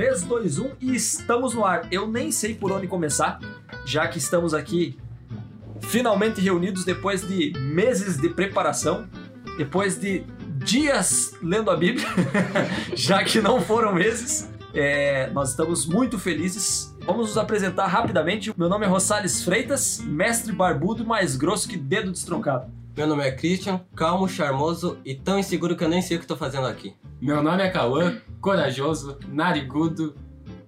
3, 2, 1 e estamos no ar. Eu nem sei por onde começar, já que estamos aqui finalmente reunidos depois de meses de preparação, depois de dias lendo a Bíblia, já que não foram meses. É, nós estamos muito felizes. Vamos nos apresentar rapidamente. Meu nome é Rosales Freitas, mestre barbudo mais grosso que dedo destroncado. Meu nome é Christian, calmo, charmoso e tão inseguro que eu nem sei o que tô fazendo aqui. Meu nome é Cauã, corajoso, narigudo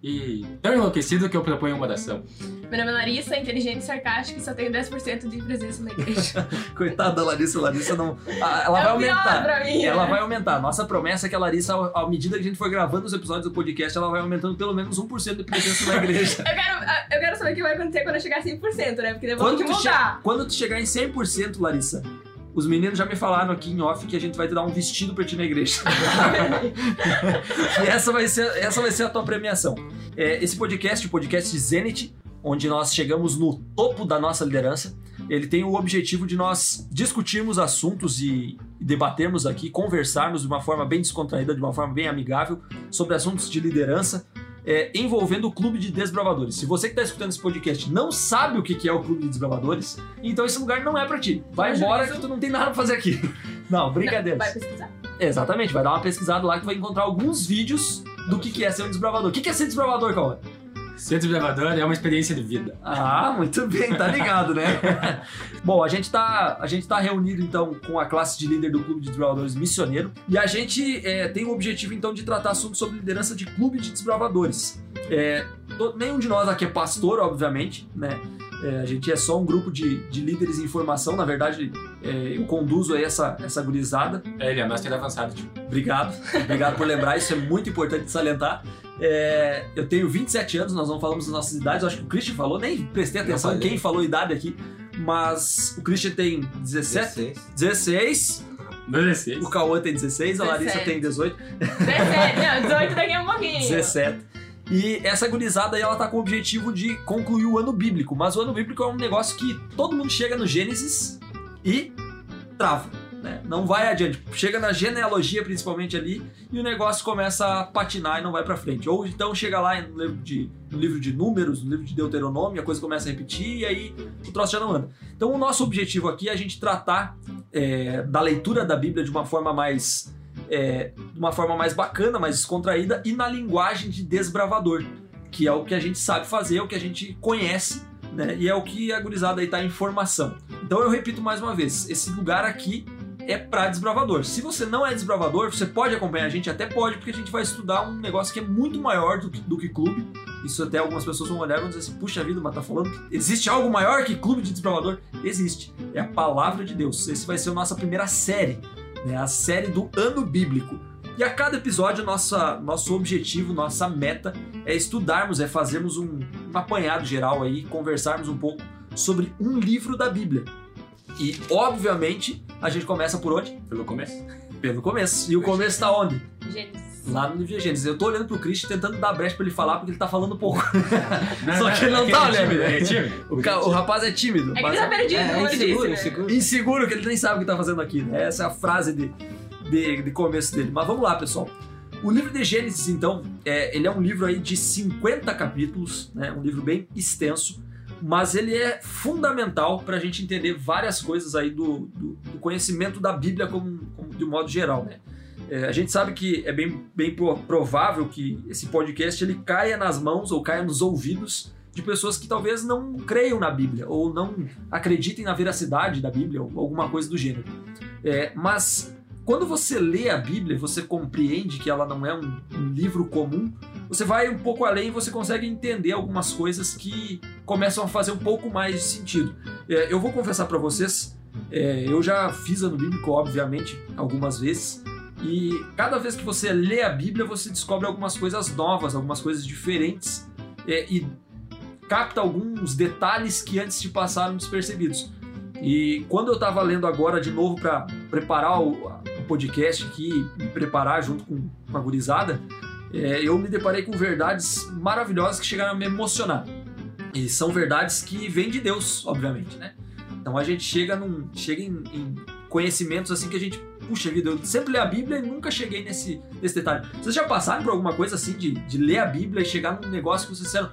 e tão enlouquecido que eu proponho uma oração. Meu nome é Larissa, inteligente e sarcástica e só tenho 10% de presença na igreja. Coitada da Larissa, Larissa não. Ah, Ela É vai aumentar. pra mim, Ela vai aumentar. Nossa promessa é que a Larissa, ao- à medida que a gente for gravando os episódios do podcast, ela vai aumentando pelo menos 1% de presença na igreja. Eu quero, ah, eu quero saber o que vai acontecer quando eu chegar a 100%, né? Porque daí eu vou Quando que che- mudar. quando tu chegar em 100%, Larissa, os meninos já me falaram aqui em off que a gente vai te dar um vestido pra ti na igreja. e essa vai ser, essa vai ser a tua premiação. É, esse podcast, o podcast Zenit, onde nós chegamos no topo da nossa liderança, ele tem o objetivo de nós discutirmos assuntos e, e debatermos aqui, conversarmos de uma forma bem descontraída, de uma forma bem amigável, sobre assuntos de liderança, é, envolvendo o Clube de Desbravadores. Se você que está escutando esse podcast não sabe o que é o Clube de Desbravadores, então esse lugar não é pra ti. Vai embora que tu não tem nada pra fazer aqui. Não, brincadeira. Vai pesquisar. Exatamente, vai dar uma pesquisada lá que vai encontrar alguns vídeos do que que é ser um desbravador. O que que é ser desbravador, Cauã? Ser desbravador é uma experiência de vida. Ah, muito bem, tá ligado, né? Bom, a gente tá, a gente tá reunido então com a classe de líder do Clube de Desbravadores Missioneiro e a gente é, tem o objetivo então de tratar assuntos sobre liderança de clube de desbravadores. É, to- nenhum de nós aqui é pastor, obviamente, né? É, a gente é só um grupo de, de líderes em formação, na verdade, é, eu conduzo aí essa, essa gurizada. É, ele é master avançado, tipo. Obrigado, obrigado por lembrar, isso é muito importante de salientar. É, eu tenho 27 anos, nós não falamos das nossas idades, eu acho que o Christian falou, nem prestei atenção em quem falou idade aqui, mas o Christian tem 17, 16. 16, 16. o Cauã tem 16, a Larissa 17. tem 18, 17, não, 18 daqui a um pouquinho. 17. E essa gurizada aí, ela tá com o objetivo de concluir o ano bíblico, mas o ano bíblico é um negócio que todo mundo chega no Gênesis e trava. Né? Não vai adiante. Chega na genealogia, principalmente ali, e o negócio começa a patinar e não vai pra frente. Ou então chega lá no livro de, no livro de Números, no livro de Deuteronômio, a coisa começa a repetir e aí o troço já não anda. Então o nosso objetivo aqui é a gente tratar é, da leitura da Bíblia de uma forma mais. é, de uma forma mais bacana, mais descontraída e na linguagem de desbravador, que é o que a gente sabe fazer, é o que a gente conhece, né? E é o que a gurizada aí tá em formação. Então eu repito mais uma vez, esse lugar aqui é para desbravador. Se você não é desbravador, você pode acompanhar a gente, até pode, porque a gente vai estudar um negócio que é muito maior do que, do que clube. Isso até algumas pessoas vão olhar e vão dizer assim, puxa vida, mas tá falando que existe algo maior que clube de desbravador? Existe. É a palavra de Deus. Esse vai ser a nossa primeira série, né? A série do ano bíblico. E a cada episódio, nossa, nosso objetivo, nossa meta é estudarmos, é fazermos um, um apanhado geral aí, conversarmos um pouco sobre um livro da Bíblia. E, obviamente, a gente começa por onde? Pelo começo. Pelo começo. E o começo tá onde? Gênesis. Lá no livro de Gênesis. Eu tô olhando pro Christian tentando dar brecha pra ele falar, porque ele tá falando pouco. Não, Só que ele não tá é olhando. tímido, É tímido. O, ca- o rapaz é tímido. É que ele tá perdido, É, como eu disse, inseguro, né? inseguro. inseguro, que ele nem sabe o que tá fazendo aqui. Né? Essa é a frase de, de, de começo dele. Mas vamos lá, pessoal. O livro de Gênesis, então, é, ele é um livro aí de 50 capítulos, né? um livro bem extenso, mas ele é fundamental para a gente entender várias coisas aí do, do- do conhecimento da Bíblia como, como de modo geral. Né? É, a gente sabe que é bem, bem pro- provável que esse podcast ele caia nas mãos ou caia nos ouvidos de pessoas que talvez não creiam na Bíblia ou não acreditem na veracidade da Bíblia ou alguma coisa do gênero. É, mas quando você lê a Bíblia, você compreende que ela não é um, um livro comum, você vai um pouco além e você consegue entender algumas coisas que começam a fazer um pouco mais de sentido. É, eu vou confessar para vocês, é, eu já fiz ano bíblico, obviamente, algumas vezes, e cada vez que você lê a Bíblia, você descobre algumas coisas novas, algumas coisas diferentes, é, e capta alguns detalhes que antes te passaram despercebidos. E quando eu estava lendo agora de novo para preparar o, o podcast aqui, me preparar junto com, com a gurizada, é, eu me deparei com verdades maravilhosas que chegaram a me emocionar. E são verdades que vêm de Deus, obviamente, né? Então a gente chega, num, chega em, em conhecimentos assim que a gente, puxa vida, eu sempre leio a Bíblia e nunca cheguei nesse, nesse detalhe. Vocês já passaram por alguma coisa assim de, de ler a Bíblia e chegar num negócio que vocês disseram,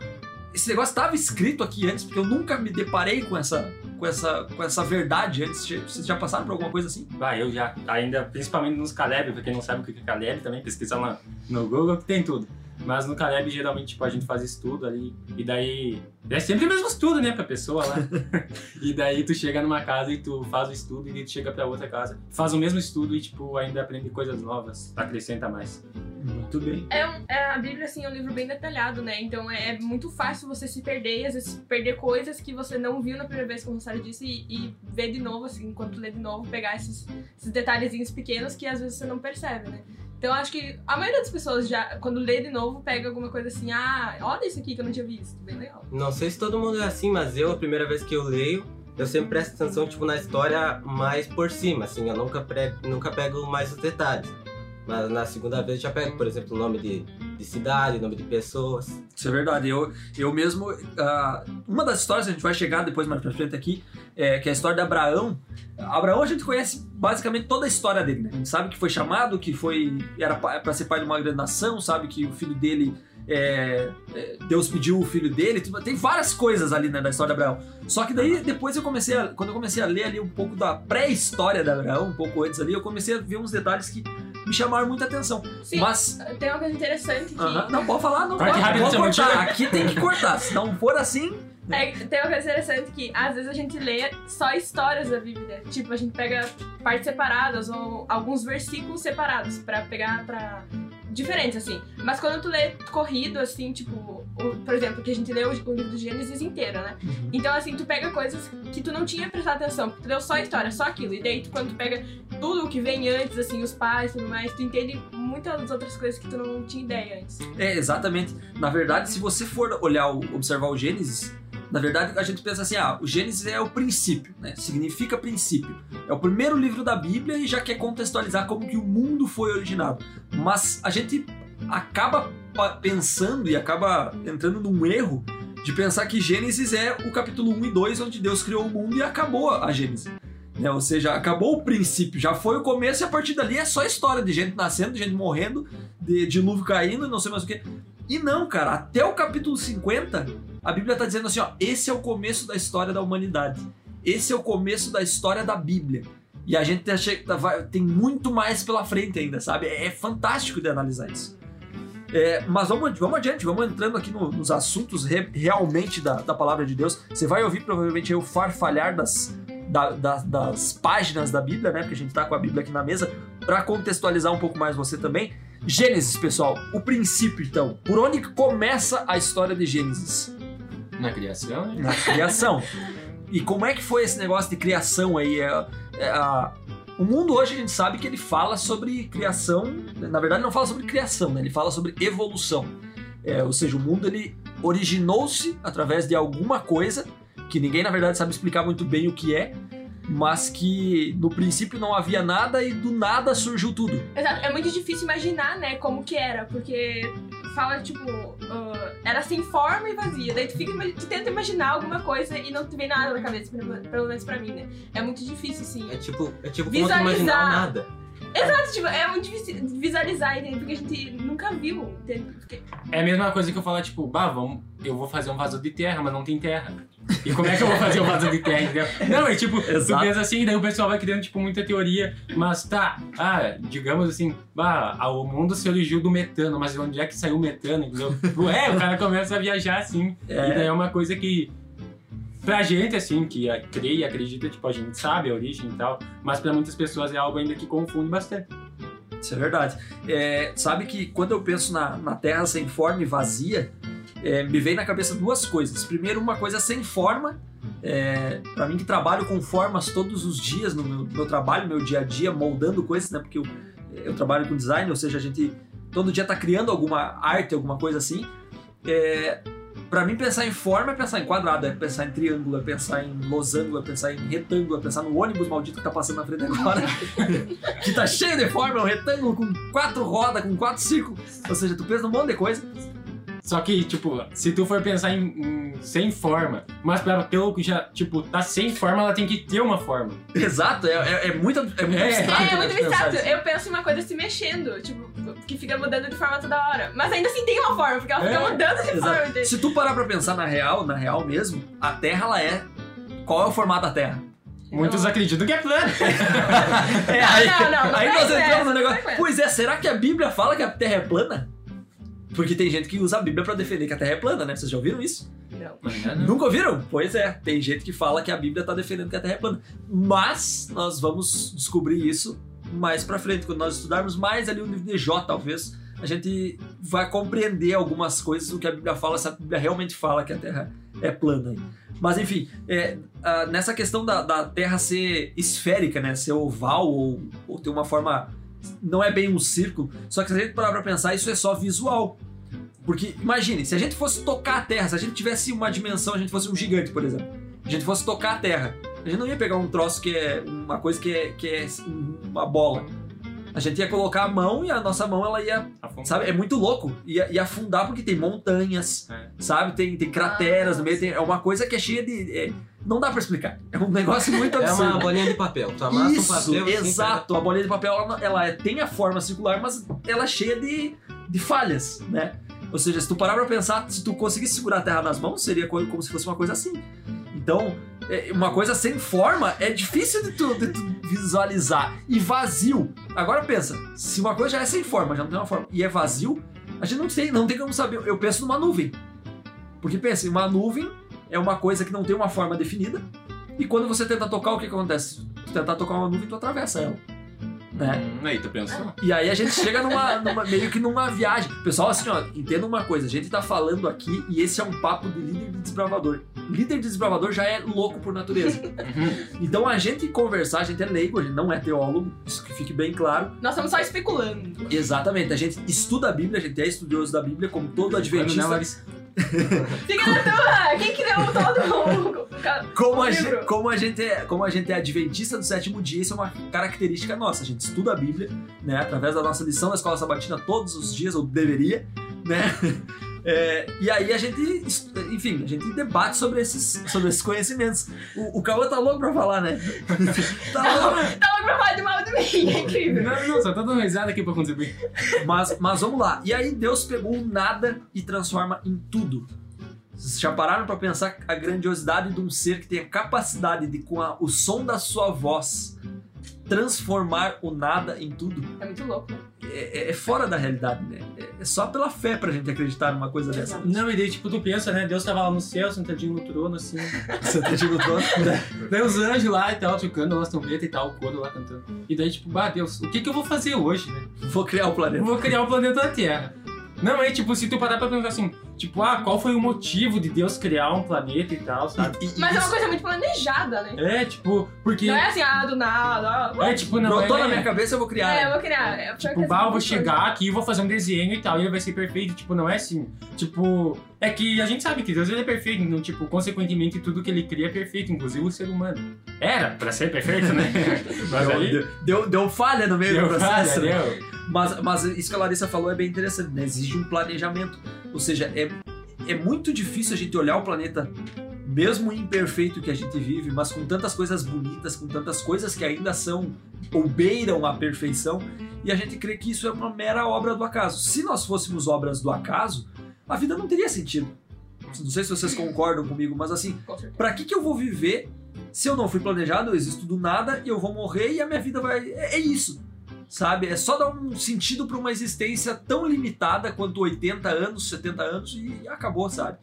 esse negócio estava escrito aqui antes, porque eu nunca me deparei com essa, com essa, com essa verdade antes. Vocês já passaram por alguma coisa assim? Ah, eu já. Ainda, principalmente nos Caleb, pra quem não sabe o que é Caleb, também pesquisa lá no Google que tem tudo. Mas no Caleb, geralmente, tipo, a gente faz estudo ali. E daí. É sempre o mesmo estudo, né, pra pessoa lá. e daí tu chega numa casa e tu faz o estudo e daí tu chega pra outra casa. Faz o mesmo estudo e, tipo, ainda aprende coisas novas. Acrescenta mais. Muito bem. É, um- é, a Bíblia, assim, é um livro bem detalhado, né? Então é, é muito fácil você se perder, e às vezes perder coisas que você não viu na primeira vez, como o Rosário disse, e, e ver de novo, assim, enquanto lê de novo, pegar esses, esses detalhezinhos pequenos que às vezes você não percebe, né? Então acho que a maioria das pessoas já, quando lê de novo, pega alguma coisa assim, ah, olha isso aqui que eu não tinha visto, bem legal. Não sei se todo mundo é assim, mas eu, a primeira vez que eu leio, eu sempre presto atenção, tipo, na história mais por cima, assim, eu nunca, pre... nunca pego mais os detalhes. Mas na segunda vez já pego, por exemplo, o nome de, de cidade, nome de pessoas. Isso é verdade. Eu, eu mesmo. ah, uma das histórias que a gente vai chegar depois mais pra frente aqui, é, que é a história de Abraão. Abraão a gente conhece basicamente toda a história dele, né? A gente sabe que foi chamado, que foi. Era pa- pra ser pai de uma grande nação, sabe que o filho dele. é, é, Deus pediu o filho dele, tem várias coisas ali né, da história de Abraão. Só que daí depois eu comecei a, quando eu comecei a ler ali um pouco da pré-história de Abraão, um pouco antes ali, eu comecei a ver uns detalhes que me chamaram muita atenção. Sim, Mas tem uma coisa interessante que. Aham, Não, pode falar, não pode, cortar. Aqui tem que cortar. Se não for assim, É, tem uma coisa interessante que às vezes a gente lê só histórias da Bíblia. Tipo, a gente pega partes separadas ou alguns versículos separados pra pegar pra. Diferentes, assim. Mas quando tu lê corrido, assim, tipo, o- por exemplo, que a gente leu o livro do Gênesis inteiro, né? Então, assim, tu pega coisas que tu não tinha prestado atenção, porque tu leu só a história, só aquilo. E daí, tu, quando tu pega tudo o que vem antes, assim, os pais e tudo mais, tu entende muitas outras coisas que tu não tinha ideia antes. é exatamente. Na verdade, se você for olhar, o- observar o Gênesis, na verdade a gente pensa assim: ah, o Gênesis é o princípio, né? Significa princípio. É o primeiro livro da Bíblia e já quer contextualizar como que o mundo foi originado. Mas a gente acaba pensando e acaba entrando num erro de pensar que Gênesis é o capítulo 1 e 2, onde Deus criou o mundo e acabou a Gênesis. Né? Ou seja, acabou o princípio, já foi o começo e a partir dali é só história de gente nascendo, de gente morrendo, de dilúvio caindo, não sei mais o que. E não, cara, até o capítulo 50, a Bíblia tá dizendo assim, ó, esse é o começo da história da humanidade. Esse é o começo da história da Bíblia. E a gente tá tá- tem muito mais pela frente ainda, sabe? É, é fantástico de analisar isso. É, mas vamos, vamos adiante, vamos entrando aqui no- nos assuntos re- realmente da, da palavra de Deus. Você vai ouvir provavelmente o farfalhar das, da- da- das páginas da Bíblia, né? Porque a gente tá com a Bíblia aqui na mesa, para contextualizar um pouco mais você também. Gênesis, pessoal, o princípio então. Por onde começa a história de Gênesis? Na criação, né? Na criação. E como é que foi esse negócio de criação aí? É, é, a- o mundo hoje a gente sabe que ele fala sobre criação, na verdade não fala sobre criação, né? ele fala sobre evolução. É, ou seja, o mundo ele originou-se através de alguma coisa que ninguém na verdade sabe explicar muito bem o que é, mas que no princípio não havia nada e do nada surgiu tudo. Exato, é muito difícil imaginar, né, como que era, porque fala, tipo, ah, era sem forma e vazia. Daí tu, fica, tu tenta imaginar alguma coisa e não te vem nada na cabeça, pelo, menos pra mim, né? É muito difícil, assim. É tipo, é tipo como tu Visualizar. imaginar nada. Exato, tipo, é muito difícil visualizar, entende? Porque a gente nunca viu, entende? Porque- É a mesma coisa que eu falar, tipo, bah, vamos, eu vou fazer um vaso de terra, mas não tem terra. E como é que eu vou fazer um vaso de terra, entendeu? Não, é tipo, Exato. tu pensa assim, daí o pessoal vai criando, tipo, muita teoria, mas tá, ah, digamos assim, bah, ah, o mundo se originou do metano, mas de onde é que saiu o metano, entendeu? É, o cara começa a viajar assim, e daí é uma coisa que, pra gente, assim, que a- crê e acredita, tipo, a gente sabe a origem e tal, mas pra muitas pessoas é algo ainda que confunde bastante. Isso é verdade. É, sabe que quando eu penso na, na Terra sem forma e vazia, é, me vem na cabeça duas coisas. Primeiro, uma coisa sem forma. É, para mim que trabalho com formas todos os dias no meu, meu trabalho, meu dia a dia, moldando coisas, né? Porque eu, eu trabalho com design, ou seja, a gente todo dia tá criando alguma arte, alguma coisa assim. É, para mim pensar em forma é pensar em quadrado, é pensar em triângulo, é pensar em losango, é pensar em retângulo, é pensar no ônibus maldito que tá passando na frente agora, que tá cheio de forma, é um retângulo com quatro rodas, com quatro círculos. Ou seja, tu pensa num monte de coisa. Só que, tipo, se tu for pensar em, em sem forma, mas pra ter o que já, tipo, tá sem forma, ela tem que ter uma forma. Exato, é, é, é muito, é muito É. abstrato. É, é muito abstrato. isso. Eu penso em uma coisa se mexendo, tipo, que fica mudando de forma toda hora. Mas ainda assim tem uma forma, porque ela fica É, mudando de forma. Exato. entende? Se tu parar pra pensar na real, na real mesmo, a Terra, ela é... Qual é o formato da Terra? Muitos acreditam que é plano. É, aí, não, não, não aí é nós entramos no negócio. não é isso. Pois é, será que a Bíblia fala que a Terra é plana? Porque tem gente que usa a Bíblia pra defender que a Terra é plana, né? Vocês já ouviram isso? Não. Nunca ouviram? Pois é, tem gente que fala que a Bíblia tá defendendo que a Terra é plana. Mas nós vamos descobrir isso mais pra frente, quando nós estudarmos mais ali o livro de Jó, talvez, a gente vai compreender algumas coisas do que a Bíblia fala, se a Bíblia realmente fala que a Terra é plana. Mas enfim, é, ah, nessa questão da, da Terra ser esférica, né, ser oval ou, ou ter uma forma não é bem um círculo, só que se a gente parar pra pensar, isso é só visual. Porque imagine, se a gente fosse tocar a Terra, se a gente tivesse uma dimensão, a gente fosse um gigante, por exemplo, a gente fosse tocar a Terra, a gente não ia pegar um troço que é uma coisa que é, que é uma bola. A gente ia colocar a mão e a nossa mão ela ia, sabe, é muito louco. Ia, ia afundar porque tem montanhas, É. sabe, tem, tem crateras no meio, tem- é uma coisa que é cheia de. é- não dá pra explicar. É um negócio muito É absurdo. uma bolinha de papel. Tu amassa Isso, um papel exato. A bolinha de papel ela, ela é- tem a forma circular, mas ela é cheia de, de falhas, né? Ou seja, se tu parar pra pensar, se tu conseguisse segurar a terra nas mãos, seria co- como se fosse uma coisa assim. Então, é, uma coisa sem forma é difícil de tu, de tu visualizar. E vazio. Agora pensa, se uma coisa já é sem forma, já não tem uma forma, e é vazio, a gente não tem, não tem como saber. Eu penso numa nuvem. Porque pensa, uma nuvem é uma coisa que não tem uma forma definida. E quando você tenta tocar, o que, que acontece? Tu tentar tocar uma nuvem, tu atravessa ela. Né? Hum, aí tu pensou? E aí a gente chega numa, numa- meio que numa viagem. Pessoal, assim, ó, entenda uma coisa, a gente tá falando aqui e esse é um papo de líder de desbravador. Líder de desbravador já é louco por natureza. Então a gente conversar, a gente é leigo, a gente não é teólogo, isso que fique bem claro. Nós estamos só especulando. Exatamente, a gente estuda a Bíblia, a gente é estudioso da Bíblia, como todo adventista. Fica na tua! Quem criou todo o. Como a, gente, como, a gente é, como a gente é adventista do sétimo dia, isso é uma característica nossa. A gente estuda a Bíblia, né? Através da nossa lição da escola sabatina todos os dias, ou deveria, né? É, e aí a gente, enfim, a gente debate sobre esses, sobre esses conhecimentos. O, o Cauã tá louco pra falar, né? tá louco. Tá logo pra falar de mal de mim, é incrível. Não, não, só tô dando risada aqui pra contribuir. Mas, mas vamos lá. E aí Deus pegou o nada e transforma em tudo. Vocês já pararam pra pensar a grandiosidade de um ser que tem a capacidade de, com a- o som da sua voz, transformar o nada em tudo? É muito louco, né? É, é- é fora da realidade, né? É, é só pela fé pra gente acreditar numa coisa dessa. Não, e daí, tipo, tu pensa, né? Deus tava lá no céu, sentadinho no trono, assim. Tá tipo, todo- Daí os anjos lá e tal, tocando as trombetas e tal, o coro lá cantando. E daí, tipo, bah, Deus, o que que eu vou fazer hoje, né? Vou criar o planeta. vou criar o planeta Terra. Não, é tipo, se tu parar pra pensar assim, tipo, ah, qual foi o motivo de Deus criar um planeta e tal, sabe? E- e Mas é uma isso coisa muito planejada, né? É, tipo, porque. Não é assim, ah, do nada. ah, É, tipo, não brotou é. na minha cabeça, eu vou criar. É, eu vou criar. É, Tipo, bah, eu vou chegar aqui e vou fazer um desenho e tal, e ele vai ser perfeito. Tipo, não é assim. Tipo, é que a gente sabe que Deus ele é perfeito, então, tipo, consequentemente, tudo que ele cria é perfeito, inclusive o ser humano. Era pra ser perfeito, né? Mas Deu, aí. deu, deu, falha no meio do Deu processo. falha, deu. Mas, mas isso que a Larissa falou é bem interessante, né? Exige um planejamento. Ou seja, é, é muito difícil a gente olhar o planeta, mesmo imperfeito que a gente vive, mas com tantas coisas bonitas, com tantas coisas que ainda são ou beiram a perfeição, e a gente crê que isso é uma mera obra do acaso. Se nós fôssemos obras do acaso, a vida não teria sentido. Não sei se vocês concordam comigo, mas assim. Pra que, que eu vou viver se eu não fui planejado, eu existo do nada e eu vou morrer e a minha vida vai. É, é isso. Sabe? É só dar um sentido pra uma existência tão limitada quanto 80 anos, 70 anos e acabou, sabe?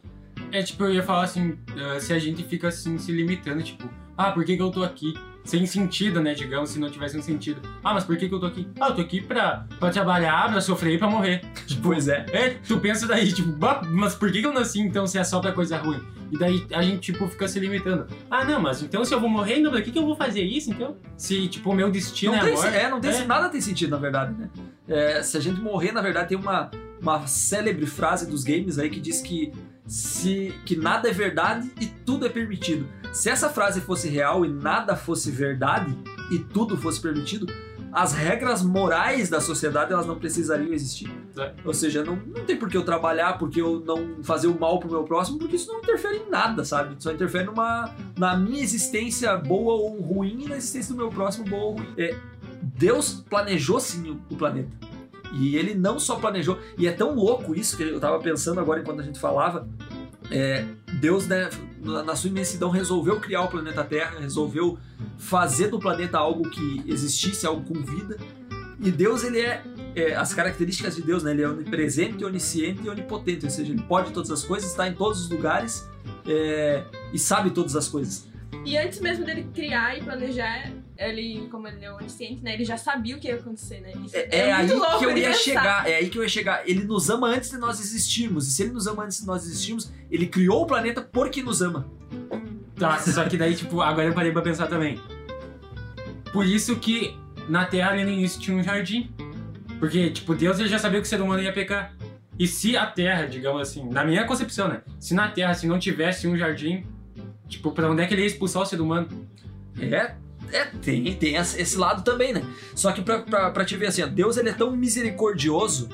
É tipo, eu ia falar assim, eh, se a gente fica assim se limitando, tipo, ah, por que, que eu tô aqui? Sem sentido, né? Digamos, se não tivesse um sentido. Ah, mas por que, que eu tô aqui? Ah, eu tô aqui pra, pra trabalhar, pra sofrer e pra morrer. Pois é. É, tu pensa daí, tipo, "Bah, mas por que, que eu nasci então se é só pra coisa ruim? E daí a gente, tipo, fica se limitando. Ah, não, mas então se eu vou morrer, então pra que, que eu vou fazer isso então? Se, tipo, o meu destino Não é tem, é, não tem, É. nada tem sentido, na verdade, né? É, se a gente morrer, na verdade, tem uma, uma célebre frase dos games aí que diz que se que nada é verdade e tudo é permitido. Se essa frase fosse real e nada fosse verdade e tudo fosse permitido, as regras morais da sociedade elas não precisariam existir. É. Ou seja, não, não tem por que eu trabalhar, porque eu não fazer o mal pro meu próximo, porque isso não interfere em nada, sabe? Só interfere numa, na minha existência boa ou ruim e na existência do meu próximo boa ou ruim. É, Deus planejou sim o, planeta. E ele não só planejou, e é tão louco isso que eu tava pensando agora enquanto a gente falava. é, Deus, né, na sua imensidão, resolveu criar o planeta Terra, resolveu fazer do planeta algo que existisse, algo com vida. E Deus, ele é, é, as características de Deus, né? Ele é onipresente, onisciente e onipotente, ou seja, ele pode todas as coisas, está em todos os lugares é, e sabe todas as coisas. E antes mesmo dele criar e planejar, ele, como ele é onisciente, né? Ele já sabia o que ia acontecer, né? Isso É, é aí muito louco que eu ele ia pensar. chegar, é aí que eu ia chegar. Ele nos ama antes de nós existirmos, e se ele nos ama antes de nós existirmos, ele criou o planeta porque nos ama. Tá, só que daí, tipo, agora eu parei pra pensar também. Por isso que na Terra ali no início tinha um jardim. Porque, tipo, Deus ele já sabia que o ser humano ia pecar. E se a Terra, digamos assim, na minha concepção, né? Se na Terra, se não tivesse um jardim, tipo, pra onde é que ele ia expulsar o ser humano? É, é tem, tem esse lado também, né? Só que pra, pra, pra te ver assim, ó, Deus ele é tão misericordioso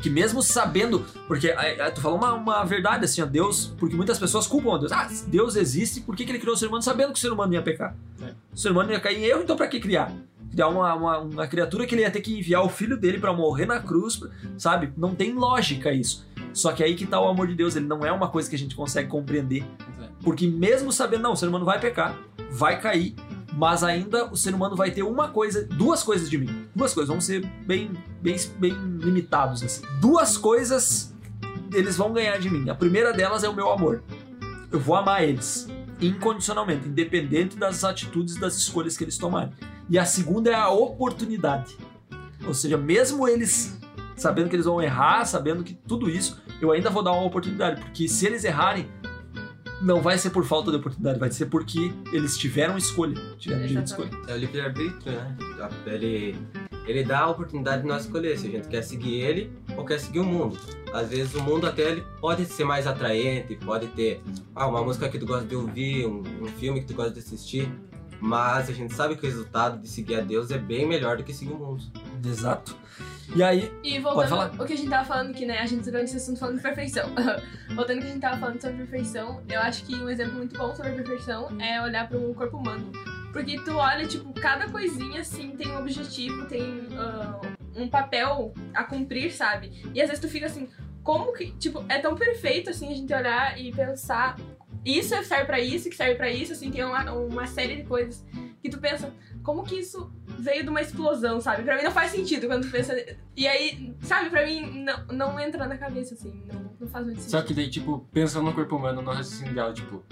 que mesmo sabendo, porque é, é, tu falou uma, uma verdade assim, ó, Deus, porque muitas pessoas culpam a Deus. Ah, Deus existe, por que, que ele criou o ser humano sabendo que o ser humano ia pecar? É. O ser humano ia cair em erro, então pra que criar? Criar uma, uma, uma criatura que ele ia ter que enviar o filho dele pra morrer na cruz, sabe? Não tem lógica isso. Só que aí que tá o amor de Deus, ele não é uma coisa que a gente consegue compreender. Porque mesmo sabendo, não, o ser humano vai pecar, vai cair, mas ainda o ser humano vai ter uma coisa, duas coisas de mim. Duas coisas, vamos ser bem, bem, bem limitados assim. Duas coisas eles vão ganhar de mim. A primeira delas é o meu amor. Eu vou amar eles incondicionalmente, independente das atitudes, das escolhas que eles tomarem. E a segunda é a oportunidade. Ou seja, mesmo eles sabendo que eles vão errar, sabendo que tudo isso, eu ainda vou dar uma oportunidade, porque se eles errarem, não vai ser por falta de oportunidade, vai ser porque eles tiveram escolha, tiveram direito de escolha. É o livre-arbítrio, né? Ele, ele dá a oportunidade de nós escolher se a gente quer seguir ele ou quer seguir o mundo. Às vezes o mundo até ele pode ser mais atraente, pode ter ah, uma música que tu gosta de ouvir, um, um filme que tu gosta de assistir, mas a gente sabe que o resultado de seguir a Deus é bem melhor do que seguir o mundo. Exato. E aí, E voltando o que a gente tava falando aqui, né? A gente durante esse assunto falando de perfeição. voltando ao que a gente tava falando sobre perfeição, eu acho que um exemplo muito bom sobre perfeição é olhar pro corpo humano. Porque tu olha, tipo, cada coisinha assim tem um objetivo, tem ah, um papel a cumprir, sabe? E às vezes tu fica assim, como que, tipo, é tão perfeito assim a gente olhar e pensar isso serve pra isso, que serve pra isso, assim, tem uma, uma série de coisas que tu pensa, como que isso veio de uma explosão, sabe? Pra mim não faz sentido quando tu pensa. E aí, sabe, pra mim não, não entra na cabeça, assim, não, não faz muito Só sentido. que daí, tipo, pensando no corpo humano, no raciocínio dela, tipo,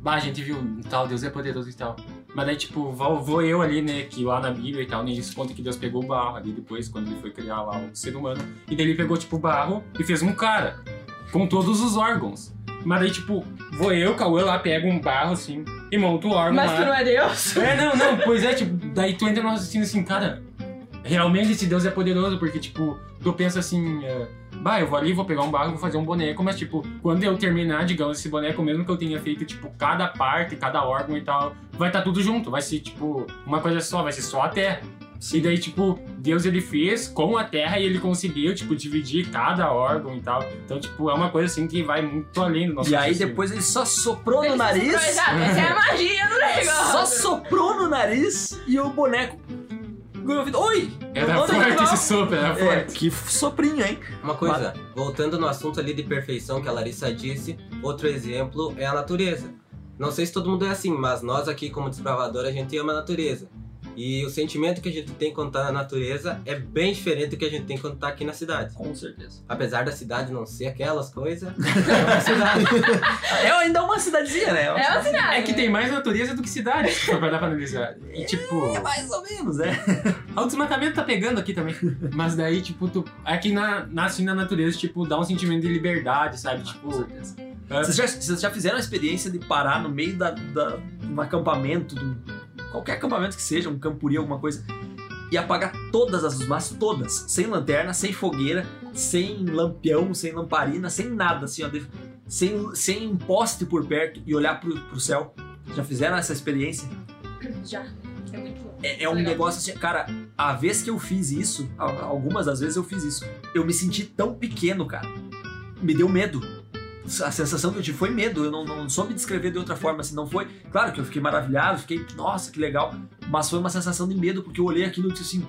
bah, a gente viu tal, Deus é poderoso e tal. Mas daí, tipo, vou, vou eu ali, né, que lá na Bíblia e tal, nem eles conta que Deus pegou o barro ali depois, quando ele foi criar lá o ser humano. E daí ele pegou, tipo, o barro e fez um cara, com todos os órgãos. Mas daí, tipo, vou eu, Cauã, lá, pego um barro, assim, e monto o órgão Mas lá. tu não é Deus? É, não, não, pois é, tipo, daí tu entra no raciocínio assim, cara, realmente esse Deus é poderoso, porque, tipo, tu pensa assim, é, bah, eu vou ali, vou pegar um barro, vou fazer um boneco, mas, tipo, quando eu terminar, digamos, esse boneco, mesmo que eu tenha feito, tipo, cada parte, cada órgão e tal, vai estar tudo junto, vai ser, tipo, uma coisa só, vai ser só a terra. E daí, tipo, Deus ele fez com a terra e ele conseguiu, tipo, dividir cada órgão e tal. Então, tipo, é uma coisa assim que vai muito além do nosso e aí depois ele só soprou no Ele nariz. soprou, exato, Essa é a magia do negócio. Só soprou no nariz e o boneco. Oi! Era forte esse sopro, era É, forte. que soprinho, hein? Uma coisa, voltando no assunto ali de perfeição que a Larissa disse, outro exemplo é a natureza. Não sei se todo mundo é assim, mas nós aqui como desbravador a gente ama a natureza. E o sentimento que a gente tem quando tá na natureza é bem diferente do que a gente tem quando tá aqui na cidade. Com certeza. Apesar da cidade não ser aquelas coisas, é uma cidade. É ainda uma cidadezinha, né? É uma cidade. É que tem mais natureza do que cidade, se for dar pra analisar. E tipo, É mais ou menos, é. o desmatamento tá pegando aqui também. Mas daí, tipo, tu. Aqui na, na, assim, na natureza, tipo, dá um sentimento de liberdade, sabe? Com Tipo. certeza. é, Vocês já, vocês já fizeram a experiência de parar no meio da, da, de um acampamento, de um- qualquer acampamento que seja, um campuri, alguma coisa, e apagar todas as luzes, todas, sem lanterna, sem fogueira, sem lampião, sem lamparina, sem nada, assim, ó, sem, sem um poste por perto e olhar pro, pro céu. Já fizeram essa experiência? Já. É muito bom. É, é um Legal. negócio assim, cara, a vez que eu fiz isso, algumas das vezes eu fiz isso, eu me senti tão pequeno, cara. Me deu medo. A sensação que eu tive foi medo. Eu não, não soube descrever de outra forma. Assim, não foi. Claro que eu fiquei maravilhado, fiquei, nossa, que legal. Mas foi uma sensação de medo, porque eu olhei aquilo e disse assim: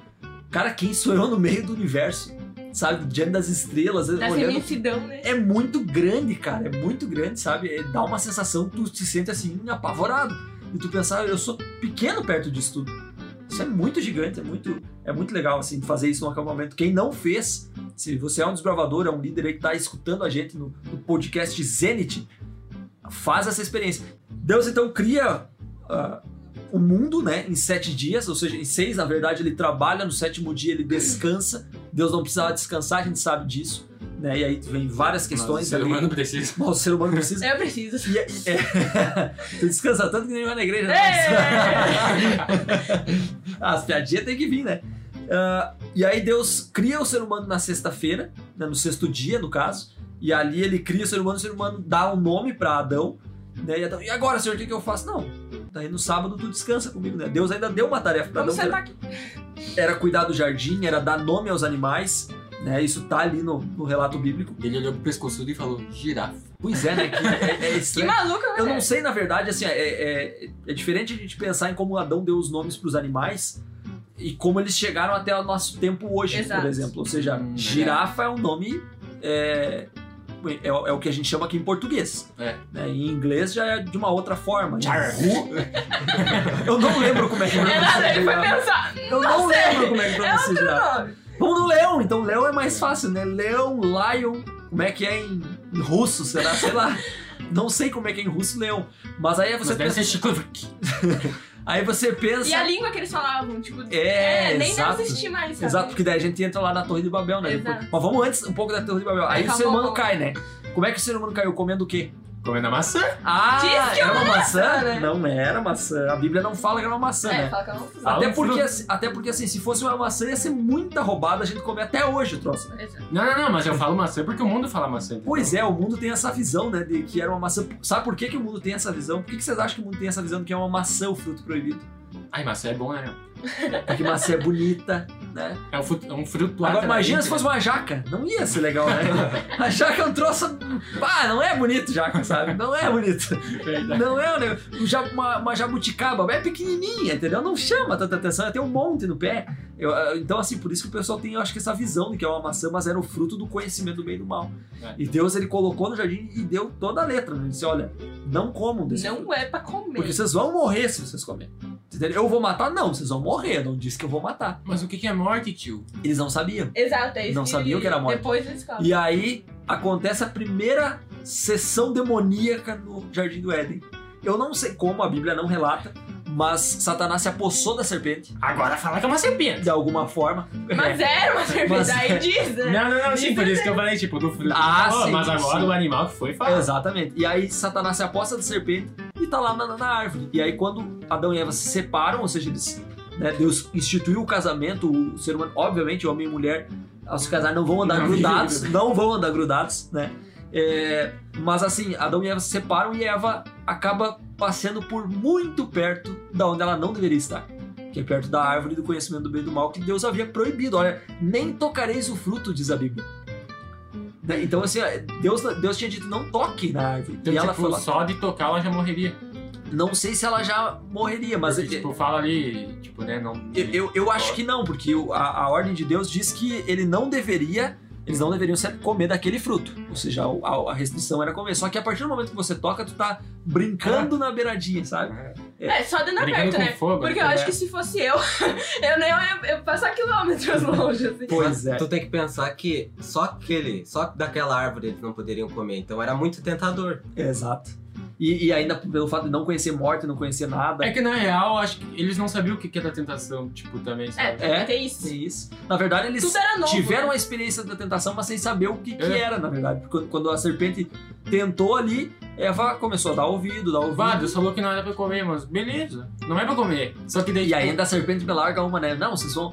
Cara, quem sou eu no meio do universo? Sabe? Diante das estrelas, Dessa olhando imensidão, né? é muito grande, cara. É muito grande, sabe? É- dá uma sensação, tu se sente assim, apavorado. E tu pensar, eu sou pequeno perto disso tudo. Isso é muito gigante, é muito, é muito legal, assim, fazer isso no acampamento. Quem não fez, se você é um desbravador, é um líder aí que tá escutando a gente no, no podcast Zenith, faz essa experiência. Deus, então, cria ah, o mundo, né, em sete dias, ou seja, em seis, na verdade, ele trabalha, no sétimo dia ele descansa. Deus não precisava descansar, a gente sabe disso. Né? E aí vem várias Mas questões o ser ali. humano precisa. Mas o ser humano precisa. Eu preciso. E, é- é- tu descansa tanto que nem vai na igreja. né? As piadinhas tem que vir, né? Ah, e aí Deus cria o ser humano na sexta-feira, né, no sexto dia, no caso. E ali ele cria o ser humano, o ser humano dá um nome para Adão. Né, e, Adão, e agora, Senhor, o que, que eu faço? Não. Daí no sábado tu descansa comigo, né? Deus ainda deu uma tarefa para Adão. Era- aqui. Era cuidar do jardim, era dar nome aos animais. Né? Isso tá ali no, no relato bíblico. Ele olhou pro pescoçudo e falou, girafa. Pois é, né? Que é, é Que maluco, né? Eu não sei, na verdade, assim, é, é, é diferente a gente pensar em como Adão deu os nomes para os animais e como eles chegaram até o nosso tempo hoje, Exato. por exemplo. Ou seja, Hum, girafa é um nome. É, é, é o que a gente chama aqui em português. É. né? Em inglês já é de uma outra forma. né? Eu não lembro como é que É nada, ele foi pronuncia. pensar. Eu não lembro como é que É pronuncia outro girafa. nome. Vamos no leão, então leão é mais fácil, né? Leão, lion, como é que é em, em russo, será? Sei lá. Não sei como é que é em russo leão. Mas aí você Mas deve pensa. Aí você pensa. E a língua que eles falavam, tipo, É, nem exato. deve existir mais, sabe? Exato, porque daí a gente entra lá na Torre de Babel, né? Exato. Depois- Mas vamos antes um pouco da Torre de Babel. Aí É, o ser humano cai, né? Como é que o ser humano caiu? Comendo o quê? Comendo a maçã. Ah, Diz que é era uma maçã? né? Não era maçã. A Bíblia não fala que era uma maçã, É, né? fala que eu não fiz. Fala Até um porque, fruto. assim, até porque, assim, se fosse uma maçã, ia ser muita roubada a gente comer até hoje o troço, né? Não, não, não, mas eu falo maçã porque o mundo fala maçã. entendeu? Pois é, o mundo tem essa visão, né, de que era uma maçã. Sabe por que, que o mundo tem essa visão? Por que, que vocês acham que o mundo tem essa visão de que é uma maçã o fruto proibido? Ai, maçã é bom, né? Porque maçã é bonita, né? É um fruto, é um fruto Agora imagina se atraente, fosse uma jaca. Não ia ser legal, né? A jaca é um troço. Pá, não é bonito, jaca, sabe? Não é bonito. né? Verdade. Não é um negócio. ja- Uma, uma jabuticaba é pequenininha, entendeu? Não chama tanta atenção, tem um monte no pé. Eu, ah, então, assim, por isso que o pessoal tem, eu acho que essa visão de que é uma maçã, mas era o fruto do conhecimento do bem e do mal. É. E Deus, ele colocou no jardim e deu toda a letra. Né? Ele disse: olha, não comam desse fruto. Não é pra comer. Porque vocês vão morrer se vocês comerem. Entendeu? Eu vou matar? Não, vocês vão morrer. Eu não disse que eu vou matar. Mas o que é morte, tio? Eles não sabiam. Exato, é isso. Não sabiam que era morte. Depois eles falam. E aí acontece a primeira sessão demoníaca no Jardim do Éden. Eu não sei como, a Bíblia não relata, mas Satanás se apossou da serpente, Agora fala que é uma serpente. de alguma forma. Mas era uma serpente, Mas- aí diz, né? Não, não, não, sim, por isso que eu falei, tipo, do fruto. Ah, falou, sim, mas agora sim. o animal que foi fala. Exatamente. E aí Satanás se aposta da serpente e tá lá na, na árvore. E aí quando Adão e Eva se separam, ou seja, eles, né, Deus instituiu o casamento, o ser humano, obviamente, homem e mulher, ao se casar não vão andar Não, grudados, não. não vão andar grudados, né? É, mas assim, Adão e Eva se separam e Eva acaba passeando por muito perto da onde ela não deveria estar. Que é perto da árvore do conhecimento do bem e do mal que Deus havia proibido. Olha, nem tocareis o fruto, diz a Bíblia. Né? Então, assim, Deus, Deus tinha dito, não toque na árvore. Então, e ela tipo, foi lá. só de tocar ela já morreria. Não sei se ela já morreria, mas Porque, eu, tipo, fala ali, tipo, né, não... eu, eu acho que não, porque a, a ordem de Deus diz que ele não deveria. Eles não deveriam comer daquele fruto. Ou seja, a, a restrição era comer. Só que a partir do momento que você toca, tu tá brincando na beiradinha, sabe? É, só de andar Brincando perto, com né? fogo, Porque né? eu acho que se fosse eu, eu nem ia eu passar quilômetros longe, assim. Pois é. Tu tem que pensar que só aquele, só daquela árvore eles não poderiam comer, então era muito tentador. Exato. E, e ainda pelo fato de não conhecer morte, não conhecer nada. É que na real, acho que eles não sabiam o que que é da tentação, tipo, também, É, sabe? É. tem isso. É isso. Na verdade, eles novo. tiveram né? a experiência da tentação, mas sem saber o que, que É. era, na verdade. Porque quando- quando a serpente tentou ali, Eva começou a dar ouvido, dar ouvido. Vá, Deus falou que não era pra comer, mas beleza, não é pra comer. Só que daí, E tipo, ainda a serpente me larga uma, né? Não, vocês vão.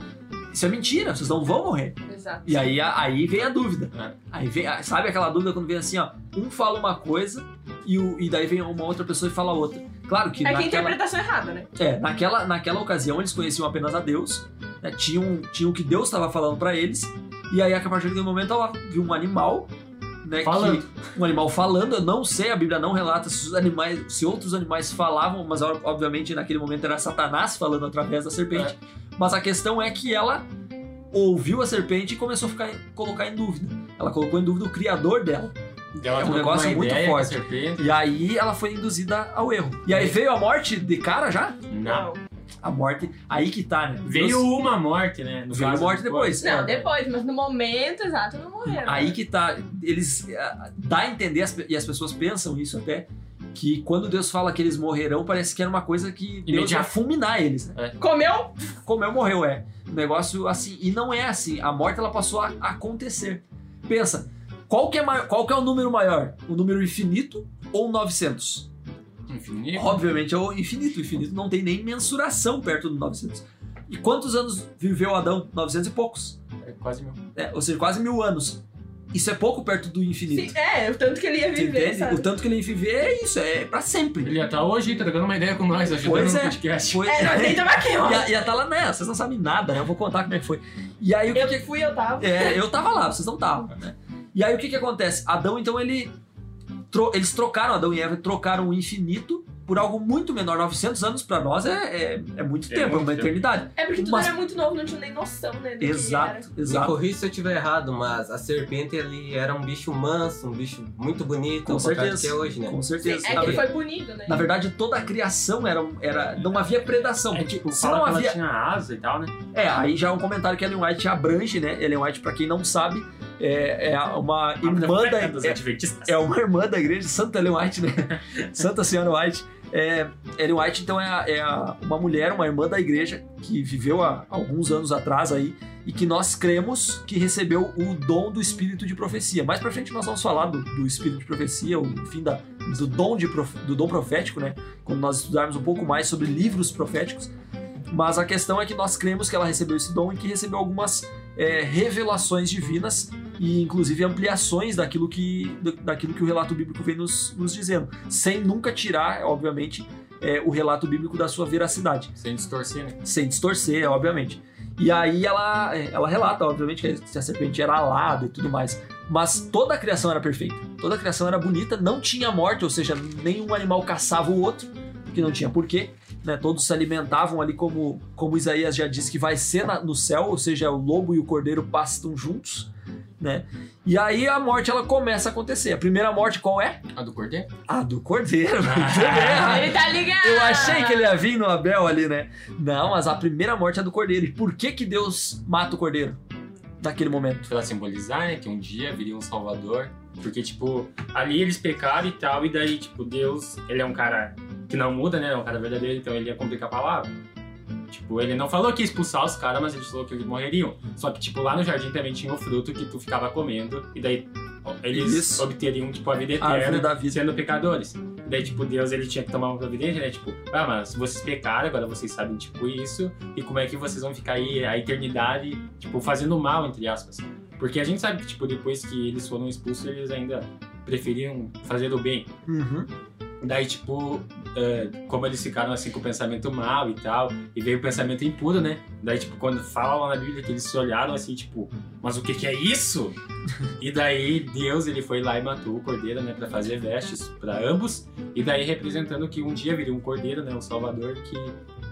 Isso é mentira, vocês não vão morrer. Exato. E aí, aí vem a dúvida. É. Aí vem, sabe aquela dúvida quando vem assim, ó, um fala uma coisa e, o, e daí vem uma outra pessoa e fala outra. Claro que É que a naquela, interpretação errada, né? é, naquela, naquela ocasião eles conheciam apenas a Deus né? tinham, tinham o que Deus estava falando para eles, e aí a partir daquele momento ela viu um animal, né, Falando. que um animal falando, eu não sei, a Bíblia não relata se os animais, se outros animais falavam, mas obviamente naquele momento era Satanás falando através da serpente. Mas a questão é que ela ouviu a serpente e começou a ficar, colocar em dúvida. Ela colocou em dúvida o criador dela. Ela É um negócio muito a forte. serpente. E aí ela foi induzida ao erro. E aí veio a morte de cara já? Não. A morte, aí que tá, né? Veio Deus- uma morte, né? No Veio caso, morte depois. Não, É. depois, mas no momento exato não morreram. Aí que tá. Eles. ah, Dá a entender, e as pessoas pensam isso até, que quando Deus fala que eles morrerão, parece que era uma coisa que Deus ia Imediato. fulminar eles, né? Comeu? Comeu, morreu, é. Um negócio assim. E não é assim. A morte ela passou a acontecer. Pensa, qual que é, mai- qual que é o número maior? O número infinito ou 900? Infinito. Obviamente é o infinito. O infinito não tem nem mensuração perto do 900. E quantos anos viveu Adão? 900 e poucos. É quase mil. É, ou seja, quase mil anos. Isso é pouco perto do infinito. Sim, é, o tanto que ele ia viver? O tanto que ele ia viver é isso, é pra sempre. Ele ia estar hoje trocando uma ideia com nós, ajudando Pois no é. podcast. Foi... É, nós nem tamo aqui, ó. ia, ia tá lá, né? Vocês não sabem nada, né? Eu vou contar como é que foi. E aí o que, Eu que fui, eu tava. É, eu tava lá, vocês não estavam, né? E aí o que que acontece? Adão, então, ele... tro- Eles trocaram, Adão e Eva trocaram o infinito por algo muito menor. 900 anos pra nós é, é, é muito É tempo, é muito uma tempo. eternidade. É porque tudo Mas- era muito novo, não tinha nem noção, né? Exato. Me exato. corrija se eu estiver errado, mas a serpente ele era um bicho manso, um bicho muito bonito, Com do certeza. que é hoje, né? Com Sim, certeza. é na, que ver- foi punido, né? na verdade, toda a criação era, era... Não havia predação. É, Porque tipo, se fala não que ela havia... tinha asa e tal, né? É, aí já é um comentário que Ellen White abrange, né? Ellen White, pra quem não sabe, é, é uma irmã da... dos É, adventistas. é uma irmã da igreja, Santa Ellen White, né? Santa Senhora White. É, Ellen White, então, é, a- é a- uma mulher, uma irmã da igreja que viveu há alguns anos atrás aí e que nós cremos que recebeu o dom do espírito de profecia. Mais pra frente nós vamos falar do, do espírito de profecia, o enfim, da, do, dom de, prof- do dom profético, né? Quando nós estudarmos um pouco mais sobre livros proféticos. Mas a questão é que nós cremos que ela recebeu esse dom e que recebeu algumas é, revelações divinas e inclusive ampliações daquilo que, daquilo que o relato bíblico vem nos, nos dizendo, sem nunca tirar, obviamente, é, o relato bíblico da sua veracidade, Sem distorcer, né? sem distorcer, obviamente. E aí ela, é, ela relata, obviamente, que a serpente era alada e tudo mais. Mas toda a criação era perfeita, toda a criação era bonita, não tinha morte, ou seja, nenhum animal caçava o outro, porque não tinha porquê. Né, todos se alimentavam ali como, como Isaías já disse que vai ser na- no céu, ou seja, o lobo e o cordeiro pastam juntos, né? E aí a morte ela começa a acontecer. A primeira morte qual é? A do cordeiro? A do cordeiro. Ah. Ele tá ligado! Eu achei que ele ia vir no Abel ali, né? Não, mas a primeira morte é do cordeiro. E por que que Deus mata o cordeiro naquele momento? Pra simbolizar, né? Que um dia viria um salvador. Porque, tipo, ali eles pecaram e tal, e daí, tipo, Deus, ele é um cara que não muda, né? É um cara verdadeiro, então ele ia cumprir com a palavra. Tipo, ele não falou que ia expulsar os caras, mas ele falou que eles morreriam. Só que, tipo, lá no jardim também tinha o fruto que tu ficava comendo, e daí eles Isso. obteriam, tipo, a vida A eterna da vida. sendo pecadores. Daí, tipo, Deus, ele tinha que tomar uma providência, né? Tipo, ah, mas vocês pecaram, agora vocês sabem, tipo, isso, e como é que vocês vão ficar aí a eternidade, tipo, fazendo mal, entre aspas. Porque a gente sabe que, tipo, depois que eles foram expulsos, eles ainda preferiam fazer o bem. Uhum. Daí, tipo, é, como eles ficaram assim com o pensamento mal e tal, e veio o pensamento impuro, né? Daí, tipo, quando fala lá na Bíblia que eles se olharam assim, tipo, mas o que que é isso? e daí Deus, ele foi lá e matou o cordeiro, né, pra fazer vestes pra ambos, e daí representando que um dia viria um cordeiro, né, um salvador que,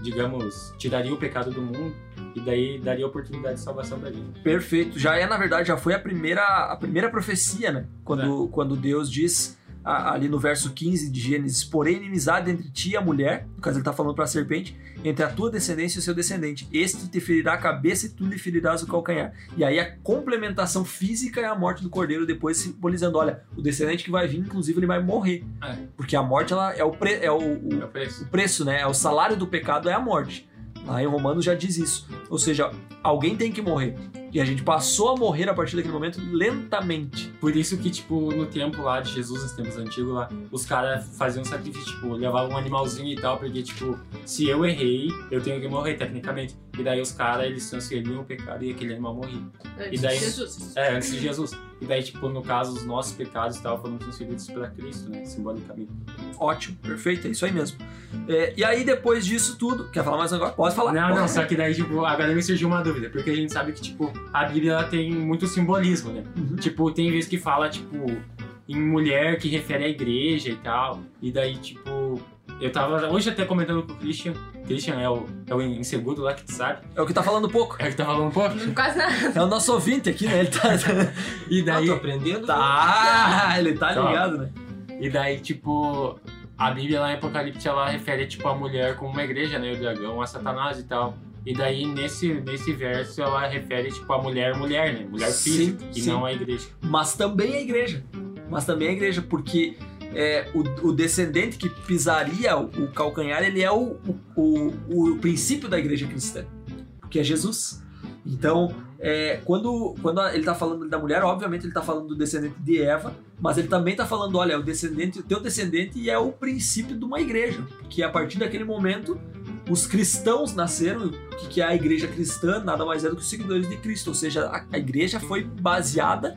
digamos, tiraria o pecado do mundo, e daí daria oportunidade de salvação pra gente. Perfeito. Já é, na verdade, já foi a primeira, a primeira profecia, né? Quando, quando Deus diz ali no verso 15 de Gênesis: Porém, inimizade entre ti e a mulher, no caso ele tá falando para a serpente, entre a tua descendência e o seu descendente. Este te ferirá a cabeça e tu lhe ferirás o calcanhar. E aí a complementação física é a morte do cordeiro, depois simbolizando: olha, o descendente que vai vir, inclusive, ele vai morrer. É. Porque a morte ela é o, pre- é o- o, É o preço. o preço, né? O salário do pecado é a morte. Lá em Romanos já diz isso. Ou seja, alguém tem que morrer. E a gente passou a morrer a partir daquele momento lentamente. Por isso que, tipo, no tempo lá de Jesus, nos tempos antigos lá, os caras faziam sacrifício, tipo, levavam um animalzinho e tal, porque, tipo, se eu errei, eu tenho que morrer, tecnicamente. E daí os caras, eles transferiam o pecado e aquele animal morria. Antes E daí- de Jesus. É, antes de Jesus. E daí, tipo, no caso, os nossos pecados e tal foram transferidos pra Cristo, né, simbolicamente. Ótimo, perfeito, é isso aí mesmo. É, e aí, depois disso tudo. Quer falar mais um negócio? Pode falar. Não, Pode não, só que daí, tipo, agora me surgiu uma dúvida, porque a gente sabe que, tipo, a Bíblia ela tem muito simbolismo, né? Uhum. Tipo, tem vezes que fala, tipo, em mulher que refere à igreja e tal. E daí, tipo, eu tava hoje até comentando com o Christian. Christian é o, é o inseguro lá que tu sabe. É o que tá falando pouco. É o que tá falando um pouco. Quase nada. É o nosso ouvinte aqui, né? Ele tá. E Ah, daí, tô aprendendo. tá, ele tá Toma. ligado, né? e daí, tipo, a Bíblia lá em Apocalipse ela refere, tipo, a mulher como uma igreja, né? O dragão, a Satanás e tal. E daí, nesse, nesse verso, ela refere, tipo, a mulher, mulher, né? Mulher Sim, física, e sim. não a igreja. Mas também a igreja. Mas também a igreja, porque é, o, o descendente que pisaria o, o calcanhar, ele é o, o, o, o princípio da igreja cristã, que é Jesus. Então, é, quando, quando ele está falando da mulher, obviamente ele está falando do descendente de Eva, mas ele também está falando, olha, o descendente, o teu descendente é o princípio de uma igreja, que a partir daquele momento os cristãos nasceram, o que que é a igreja cristã, nada mais é do que os seguidores de Cristo, ou seja, a, a igreja foi baseada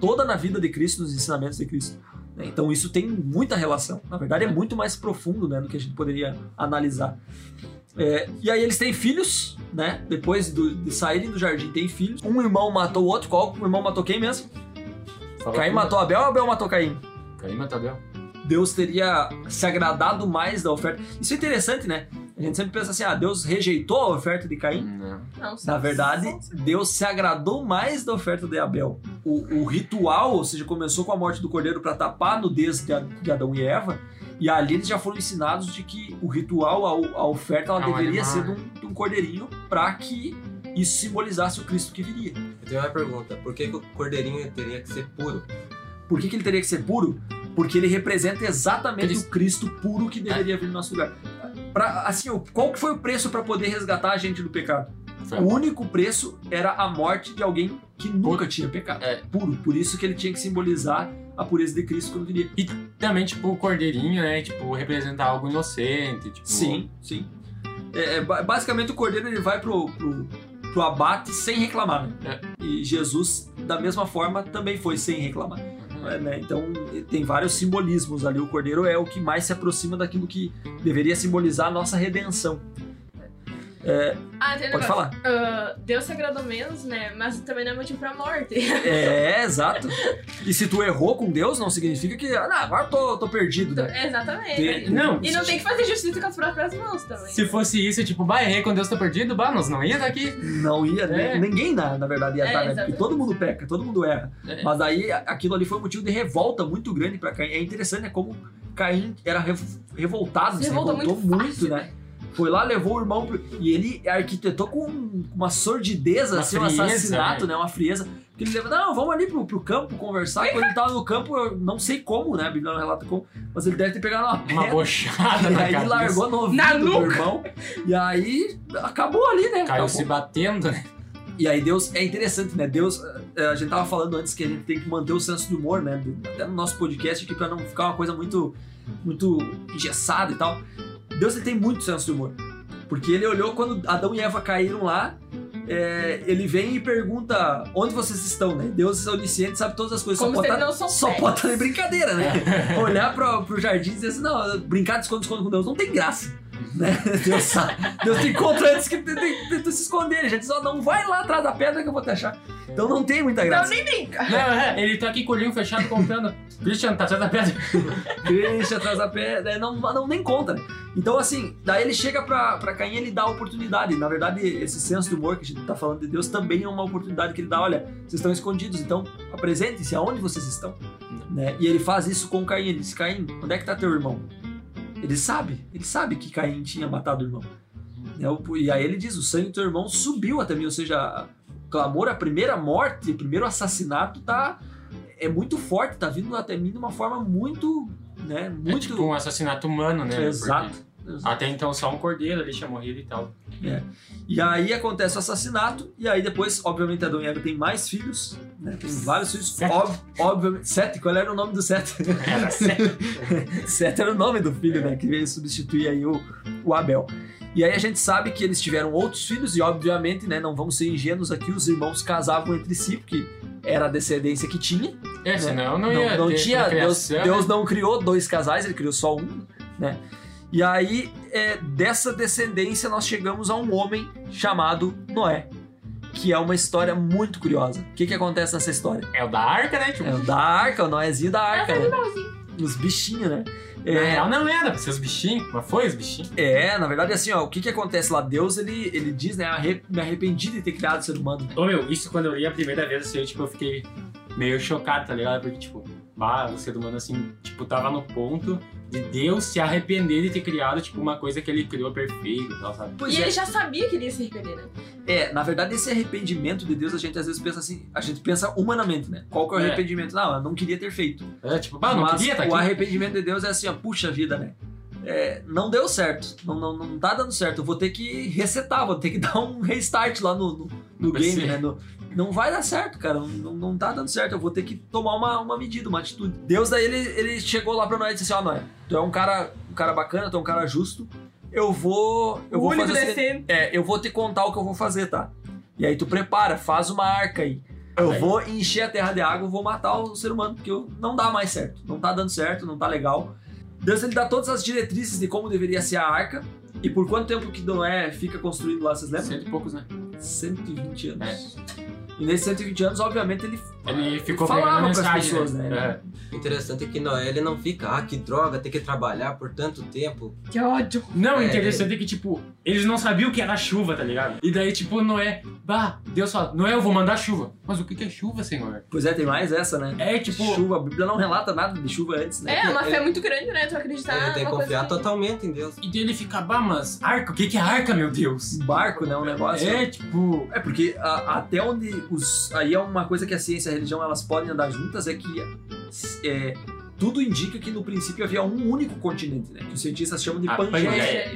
toda na vida de Cristo, nos ensinamentos de Cristo. né? Então isso tem muita relação. Na verdade é muito mais profundo né, do que a gente poderia analisar. É, e aí eles têm filhos, né? Depois do- de saírem do jardim, tem filhos. Um irmão matou o outro. Qual o irmão matou quem mesmo? Fala Caim matou Abel ou Abel matou Caim? Caim matou Abel. Deus teria se agradado mais da oferta. Isso é interessante, né? A gente sempre pensa assim, ah, Deus rejeitou a oferta de Caim. Não. Não, Na verdade, Deus se agradou mais da oferta de Abel. O, o ritual, ou seja, começou com a morte do cordeiro para tapar a nudez de, de Adão e Eva, e ali eles já foram ensinados de que o ritual, a, a oferta, ela É um deveria animal, ser de né? um, de um cordeirinho para que isso simbolizasse o Cristo que viria. Eu tenho uma pergunta. Por que, que o cordeirinho teria que ser puro? Por que, que ele teria que ser puro? Porque ele representa exatamente Cristo. o Cristo puro que deveria vir no nosso lugar. Pra, assim, qual que foi o preço para poder resgatar a gente do pecado? Foi O único preço era a morte de alguém que nunca tinha pecado. É. Puro. Por isso que ele tinha que simbolizar a pureza de Cristo quando viria. E também, tipo, o cordeirinho, né? Tipo, representar algo inocente. Tipo, Sim, sim. É, é, ba- basicamente o cordeiro ele vai pro, pro, pro abate sem reclamar, né? E Jesus, da mesma forma, também foi sem reclamar. É, né? Então tem vários simbolismos ali. O cordeiro é o que mais se aproxima daquilo que deveria simbolizar a nossa redenção. Ah, tem um Pode negócio. falar. Ah, Deus se agradou menos, né? Mas também não é motivo pra morte. É, exato. E se tu errou com Deus, não significa que, ah, agora eu tô, tô perdido, né? Exatamente. Tem- Não, E não tem que fazer justiça com as próprias mãos também. Se fosse isso, tipo, bah, errei quando Deus tá perdido, bah, nós não ia estar aqui. Não ia, né? É. ninguém na, na verdade ia É, estar, né? Porque todo mundo peca, todo mundo erra. É. Mas aí aquilo ali foi um motivo de revolta muito grande pra Caim. É interessante, né? Como Caim era rev- revoltado, Se se, revoltou revoltou muito muito, fácil, né? Foi lá, levou o irmão pro... e ele arquitetou com uma sordideza, Uma assim, um frieza, assassinato, né? né? Uma frieza. Porque ele leva, não, vamos ali pro, pro campo conversar. Quando ele tava no campo, eu não sei como, né? A Bíblia não relata como, mas ele deve ter pegado uma Uma pedra. bochada E na aí cabeça. largou no ouvido do irmão. E aí acabou ali, né? Caiu Acabou. se batendo, né? E aí Deus, é interessante, né? Deus, eh, a gente tava falando antes que a gente tem que manter o senso do humor, né? Até no nosso podcast aqui pra não ficar uma coisa muito, muito engessada e tal. Deus ele tem muito senso de humor. Porque ele olhou quando Adão e Eva caíram lá, eh, ele vem e pergunta onde vocês estão, né? Deus é onisciente, sabe todas as coisas. Como só tá- não soubesse. só pode estar em brincadeira, né? Olhar pro, pro jardim e dizer assim, não, brincar de esconde-esconde com Deus não tem graça. Né? Deus sabe. Deus te encontra antes que tu, tu- tu- tu se esconder. Ele já diz, ó, não vai lá atrás da pedra que eu vou te achar. Então não tem muita Não, graça. nem brinca. Não, é, ele tá aqui com o olhinho fechado contando. Christian, tá atrás da pedra. Deixa atrás da pedra, não, não nem conta, né? Então, assim, daí ele chega pra, pra Caim e ele dá a oportunidade. Na verdade, esse senso de humor que a gente tá falando de Deus também é uma oportunidade que ele dá. Olha, vocês estão escondidos, então apresentem-se aonde vocês estão. Né? E ele faz isso com Caim. Ele diz, Caim, onde é que tá teu irmão? Ele sabe, ele sabe que Caim tinha matado o irmão. Né? E aí ele diz, o sangue do teu irmão subiu até mim. Ou seja, clamor, a primeira morte, o primeiro assassinato tá... É muito forte, tá vindo até mim de uma forma muito... Né? É Muito... tipo um assassinato humano, né? Exato. Exato. Até então só um cordeiro ali tinha morrido e tal. E aí acontece o assassinato, e aí depois, obviamente, Adão e Eva tem mais filhos, né? Tem vários filhos. Sete. Ob- obviamente. Sete, qual era o nome do Sete? Era certo. Sete era o nome do filho, né? Que veio substituir aí o, o Abel. E aí a gente sabe que eles tiveram outros filhos, e obviamente, né, não vamos ser ingênuos aqui, os irmãos casavam entre si, porque era a descendência que tinha. É, senão não ia não ter tinha, Deus, procriação, Deus né? não criou dois casais, ele criou só um, né? E aí é, dessa descendência nós chegamos a um homem chamado Noé, que é uma história muito curiosa. O que, que acontece nessa história? É o da arca, né? Tipo, É o da arca, o Noézinho da arca, né? Animalzinho. Os bichinhos, né? Na É, real não era pra ser os bichinhos, mas foi os bichinhos. é, na verdade, assim, ó, o que que acontece lá? Deus, ele, ele diz, né, "Arre- me arrependi de ter criado o ser humano. Ô meu, isso quando eu li a primeira vez, assim, eu, tipo, eu fiquei meio chocado, tá ligado? Porque, tipo, bah, o ser humano, assim, tipo, tava no ponto de Deus se arrepender de ter criado, tipo, uma coisa que ele criou perfeita e tal, sabe? Pois e é, ele já sabia que ele ia se arrepender, né? é, na verdade, esse arrependimento de Deus, a gente às vezes pensa assim, a gente pensa humanamente, né? Qual que é o É. arrependimento? Não, eu não queria ter feito. É, tipo, bah, não Mas queria tá o aqui. arrependimento de Deus é assim, ó, puxa vida, né? É, não deu certo, não, não, não tá dando certo. Eu vou ter que resetar, vou ter que dar um restart lá no, no, no No game, né? No- não vai dar certo, cara. Não, não tá dando certo. Eu vou ter que tomar uma, uma medida, uma atitude. Deus daí ele, ele chegou lá pra Noé e disse assim: Ó, Noé, tu é um cara, um cara bacana, tu é um cara justo. Eu vou. Eu o vou fazer decente. é, eu vou te contar o que eu vou fazer, tá? E aí tu prepara, faz uma arca aí. Eu Aí. vou encher a terra de água, eu vou matar o ser humano, porque eu- não dá mais certo. Não tá dando certo, não tá legal. Deus ele dá todas as diretrizes de como deveria ser a arca. E por quanto tempo que Noé fica construído lá, vocês lembram? Cento e poucos, né? 120 anos. E nesses 120 anos, obviamente, ele, Ele ficou falava com as mensagem, pessoas, né? É. O interessante é que Noé ele não fica, ah, que droga, ter que trabalhar por tanto tempo. Que ódio. Não, o É, interessante é que, tipo, eles não sabiam o que era chuva, tá ligado? E daí, tipo, Noé, bah, Deus fala, Noé, eu vou mandar chuva. Mas o que é chuva, senhor? Pois é, tem mais essa, né? É, tipo, chuva, a Bíblia não relata nada de chuva antes, né? É, uma fé muito grande, né? Tu acreditar ele tem que coisa confiar assim. totalmente em Deus. e daí ele fica, bah, mas arca, o que é arca, meu Deus? Um barco, né? Um negócio. É, tipo, É porque a- até onde os. Aí é uma coisa que a ciência e a religião elas podem andar juntas, é que é, tudo indica que no princípio havia um único continente, né? Que os cientistas chamam de Pangeia.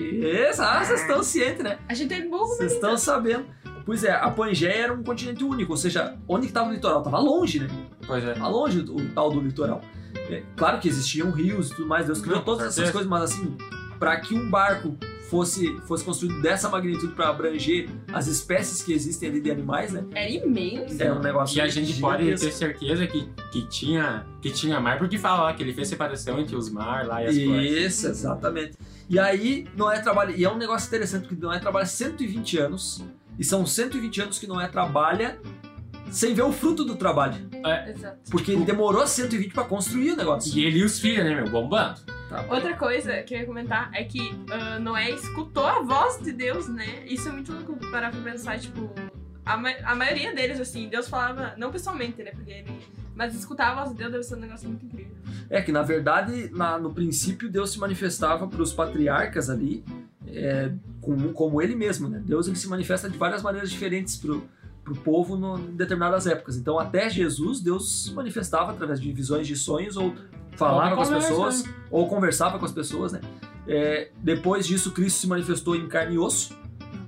Ah, vocês estão cientes, né? A gente é burro, Vocês estão sabendo. Pois é, a Pangeia era um continente único, ou seja, onde que estava o litoral? Tava longe, né? pois é. Tava longe o, o tal do litoral. É, claro que existiam rios e tudo mais, Deus criou Não, todas essas certeza. coisas, mas assim, para que um barco fosse, fosse construído dessa magnitude para abranger as espécies que existem ali de animais, né? Era imenso. É um negócio E a gente pode ter certeza que, que, tinha, que tinha mar, porque fala lá que ele fez separação entre os mar lá e as coisas. Isso, exatamente. E aí, Noé trabalha. E é um negócio interessante, porque Noé trabalha 120 anos. E são 120 anos que Noé trabalha sem ver o fruto do trabalho. Exato. Porque ele demorou 120 para construir o negócio. E ele e os filhos, né, meu? Bombando. Tá. Outra coisa que eu ia comentar é que ah, Noé escutou a voz de Deus, né? Isso é muito louco parar pra pensar, tipo, a, ma- a maioria deles, assim, Deus falava, não pessoalmente, né? Porque ele. Mas escutar a voz de Deus deve ser um negócio muito incrível. É que, na verdade, na- no princípio, Deus se manifestava para os patriarcas ali, é, como, como ele mesmo, né? Deus ele se manifesta de várias maneiras diferentes pro, pro povo no, em determinadas épocas. Então, até Jesus, Deus se manifestava através de visões de sonhos ou falava Ou com as pessoas ou conversava com as pessoas, né? É, depois disso, Cristo se manifestou em carne e osso.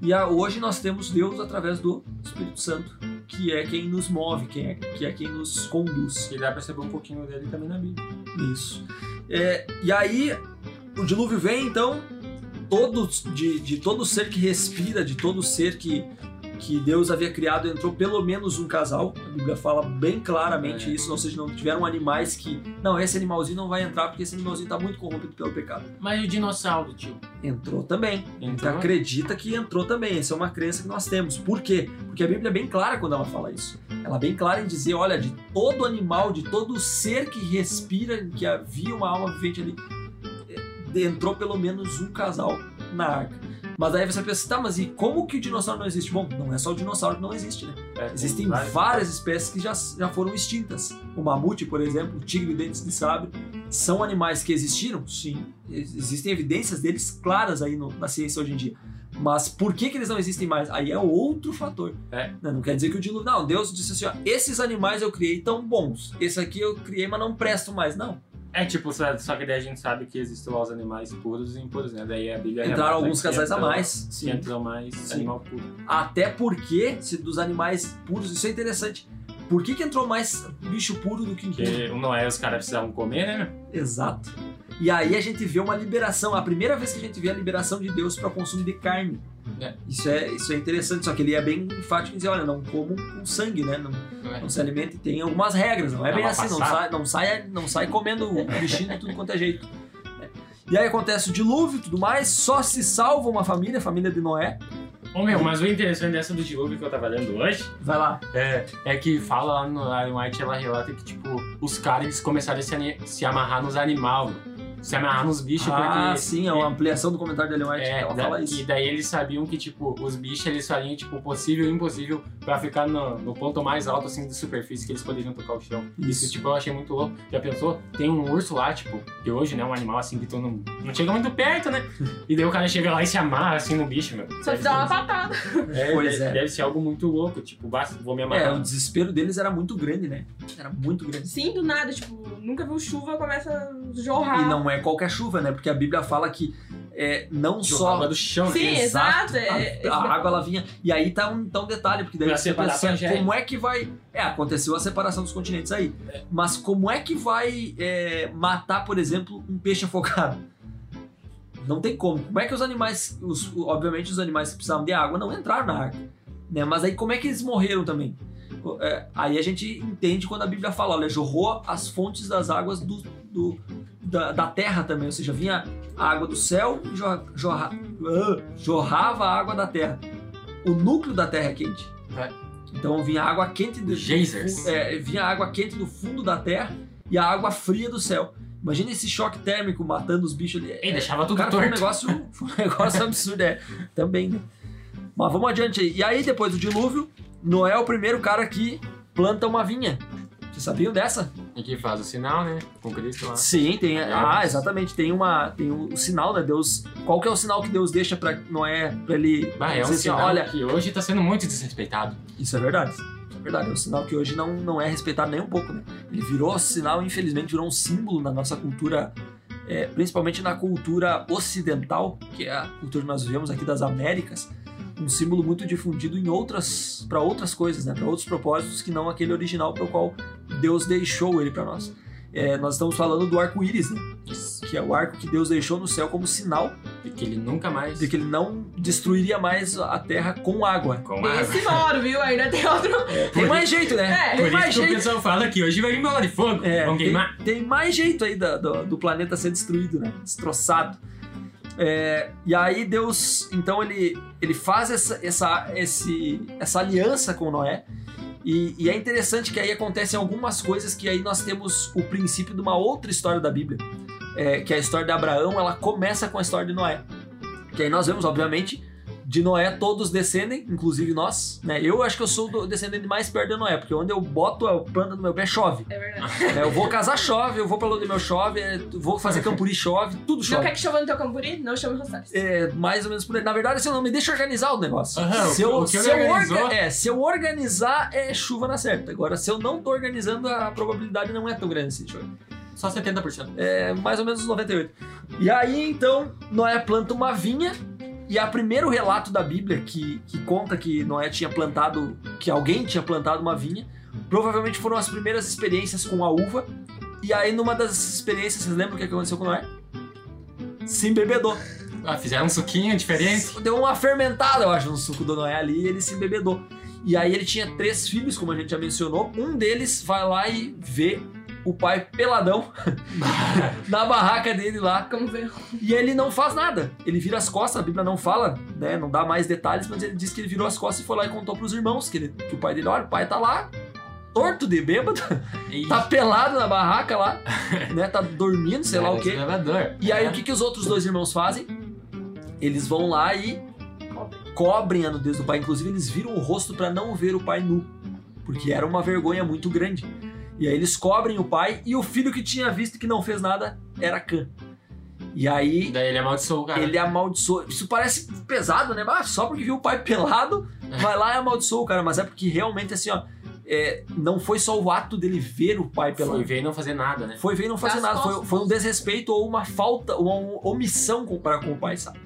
E a- hoje nós temos Deus através do Espírito Santo, que é quem nos move, quem é, que é quem nos conduz. E dá pra perceber um pouquinho dele também na Bíblia. Isso. É, e aí, o dilúvio vem, então, todos, de, de todo ser que respira, de todo ser que, que Deus havia criado, entrou pelo menos um casal. A Bíblia fala bem claramente É. isso, ou seja, não tiveram animais que. Não, esse animalzinho não vai entrar porque esse animalzinho está muito corrompido pelo pecado. Mas e o dinossauro, tio? Entrou também. Entrou? acredita que entrou também. Essa é uma crença que nós temos. Por quê? Porque a Bíblia é bem clara quando ela fala isso. Ela é bem clara em dizer, olha, de todo animal, de todo ser que respira, que havia uma alma vivente ali, entrou pelo menos um casal na arca. Mas aí você pensa, tá, mas e como que o dinossauro não existe? Bom, não é só o dinossauro que não existe, né? É, Existem tem vários. várias espécies que já, já foram extintas. O mamute, por exemplo, o tigre de dentes de sabre, são animais que existiram? Sim. Ex- Existem evidências deles claras aí no- na ciência hoje em dia. Mas por que, que eles não existem mais? Aí é outro fator. É. Não, não quer dizer que o dilúvio. Não, Deus disse assim: ó, esses animais eu criei tão bons. Esse aqui eu criei, mas não prestam mais. Não. É tipo, só, que daí a gente sabe que existem lá os animais puros e impuros, né? Daí a Bíblia Entraram alguns casais a mais. Sim. entrou mais Sim. animal puro. Até porque, se dos animais puros, isso é interessante. Por que, que entrou mais bicho puro do que impuro? Porque o Noé os caras precisavam comer, né? Exato. E aí a gente vê uma liberação, a primeira vez que a gente vê a liberação de Deus para o consumo de carne. É. Isso, é, isso é interessante, só que ele é bem enfático em dizer, olha, não comam com sangue, né? Não, É. não se alimente, tem algumas regras, não é bem assim, não sai, não, sai, não sai comendo o bichinho de tudo quanto é jeito. E aí acontece o dilúvio e tudo mais, só se salva uma família, a família de Noé. Ô meu, mas o interessante dessa do dilúvio que eu tava lendo hoje Vai lá. é, é que fala lá no Ellen White, ela relata que, tipo, os caras começaram a se, se amarrar nos animais, se amarrar nos bichos, ah, porque. sim, é uma ampliação do comentário da Ellen White, É, ela da- fala e isso. daí eles sabiam que, tipo, os bichos eles fariam, tipo, possível e impossível pra ficar no, no ponto mais alto, assim, de superfície que eles poderiam tocar o chão. Isso, Isso. tipo, eu achei muito louco. Já pensou? Tem um urso lá, tipo, que hoje, né, um animal, assim, que tu não, não chega muito perto, né? E daí o cara chega lá e se amarra, assim, no bicho, meu. Só te dá uma patada. É, Pois deve, é. deve ser algo muito louco, tipo, basta, vou me É, amarrar. o desespero deles era muito grande, né? Era muito grande. Sim, do nada, tipo, nunca viu chuva, começa a jorrar. E não é qualquer chuva, né? Porque a Bíblia fala que é, não Jorrava só do chão, né? Sim, exato. é- a, a água ela vinha. E aí tá um, tá um detalhe, porque daí Pra você pensa assim, como é que vai. É, aconteceu a separação dos continentes aí. Mas como é que vai é, matar, por exemplo, um peixe afogado? Não tem como. Como é que os animais. Os, obviamente, os animais que precisavam de água não entraram na arca. Né? Mas aí como é que eles morreram também? É, aí a gente entende quando a Bíblia fala, olha, jorrou as fontes das águas do, do- da, da terra também, ou seja, vinha a água do céu e jo- jorra- ah, jorrava a água da terra. O núcleo da terra é quente. É. Então vinha água quente do, Geysers. é, vinha água quente do fundo da terra e a água fria do céu. Imagina esse choque térmico matando os bichos ali. E deixava tudo Cara, foi um torto. negócio, foi um negócio absurdo, é. Também, né? Mas vamos adiante aí. E aí, depois do dilúvio, Noé é o primeiro cara que planta uma vinha. Vocês sabiam dessa? E que faz o sinal, né? Com Cristo lá. Sim, tem. É. Ah, exatamente. Tem uma. Tem o, o sinal, né? Deus. Qual que é o sinal que Deus deixa pra Noé, pra ele Bah, é um assim, sinal olha, que hoje tá sendo muito desrespeitado. isso é verdade. Isso é verdade. É um sinal que hoje não, não é respeitado nem um pouco, né? Ele virou sinal, infelizmente, virou um símbolo na nossa cultura, é, principalmente na cultura ocidental, que é a cultura que nós vivemos aqui das Américas, um símbolo muito difundido em outras, para outras coisas, né? Para outros propósitos que não aquele original para o qual Deus deixou ele para nós. É, nós estamos falando do arco-íris, né? Que é o arco que Deus deixou no céu como sinal E que ele nunca mais. de que ele não destruiria mais a terra com água. Com água. esse moro, viu? Ainda tem outro. Tem mais jeito, né? É, Tem Por mais isso que o jeito. pessoal fala que hoje vai vir bola de fogo. É, Vão tem, queimar. tem mais jeito aí da- do, do planeta ser destruído, né? Destroçado. É, e aí Deus, então ele, ele faz essa, essa, esse, essa aliança com Noé. E, e é interessante que aí acontecem algumas coisas que aí nós temos o princípio de uma outra história da Bíblia. É, que é a história de Abraão, ela começa com a história de Noé. Que aí nós vemos, obviamente, de Noé todos descendem, inclusive nós. Né? Eu acho que eu sou o descendente mais perto de Noé, porque onde eu boto a planta do meu pé chove. É verdade. É, eu vou casar, chove, eu vou pra lua do meu chove, é, vou fazer campuri, chove, tudo Não chove. quer que chova no teu camburi? Não chame Rosales. É, mais ou menos por aí. Na verdade, assim, não me deixa organizar o negócio. Aham, se, eu, que- o que se, eu orga- é, se eu organizar, é chuva na certa. Agora, se eu não tô organizando, a probabilidade não é tão grande assim, chuva. Só 70%. É mais ou menos uns 98. E aí, então, Noé planta uma vinha. E a primeiro relato da Bíblia que, que conta que Noé tinha plantado, que alguém tinha plantado uma vinha, provavelmente foram as primeiras experiências com a uva. E aí, numa das experiências, vocês lembram o que aconteceu com Noé? Se embebedou. Ah, fizeram um suquinho diferente. Deu uma fermentada, eu acho, no suco do Noé ali e ele se embebedou. E aí ele tinha três filhos, como a gente já mencionou. Um deles vai lá e vê o pai peladão na barraca dele lá. E ele não faz nada. Ele vira as costas, a Bíblia não fala, né? Não dá mais detalhes, mas ele diz que ele virou as costas e foi lá e contou pros irmãos que, ele- que o pai dele, olha, o pai tá lá, torto de bêbado, tá pelado na barraca lá, né? Tá dormindo, sei lá o quê. E aí É. o que, que os outros dois irmãos fazem? Eles vão lá e cobrem a nudez do pai. Inclusive, eles viram o rosto para não ver o pai nu. Porque era uma vergonha muito grande. E aí eles cobrem o pai e o filho que tinha visto e que não fez nada era Cã. E aí Daí ele amaldiçoou o cara. ele amaldiçoou. Isso parece pesado, né? Mas só porque viu o pai pelado, vai lá e amaldiçoou o cara. Mas é porque realmente, assim, ó, é, não foi só o ato dele ver o pai pelado. Foi ver e não fazer nada, né? Foi ver e não fazer nada. Foi, costas. foi um desrespeito ou uma falta, uma omissão para com o pai, sabe?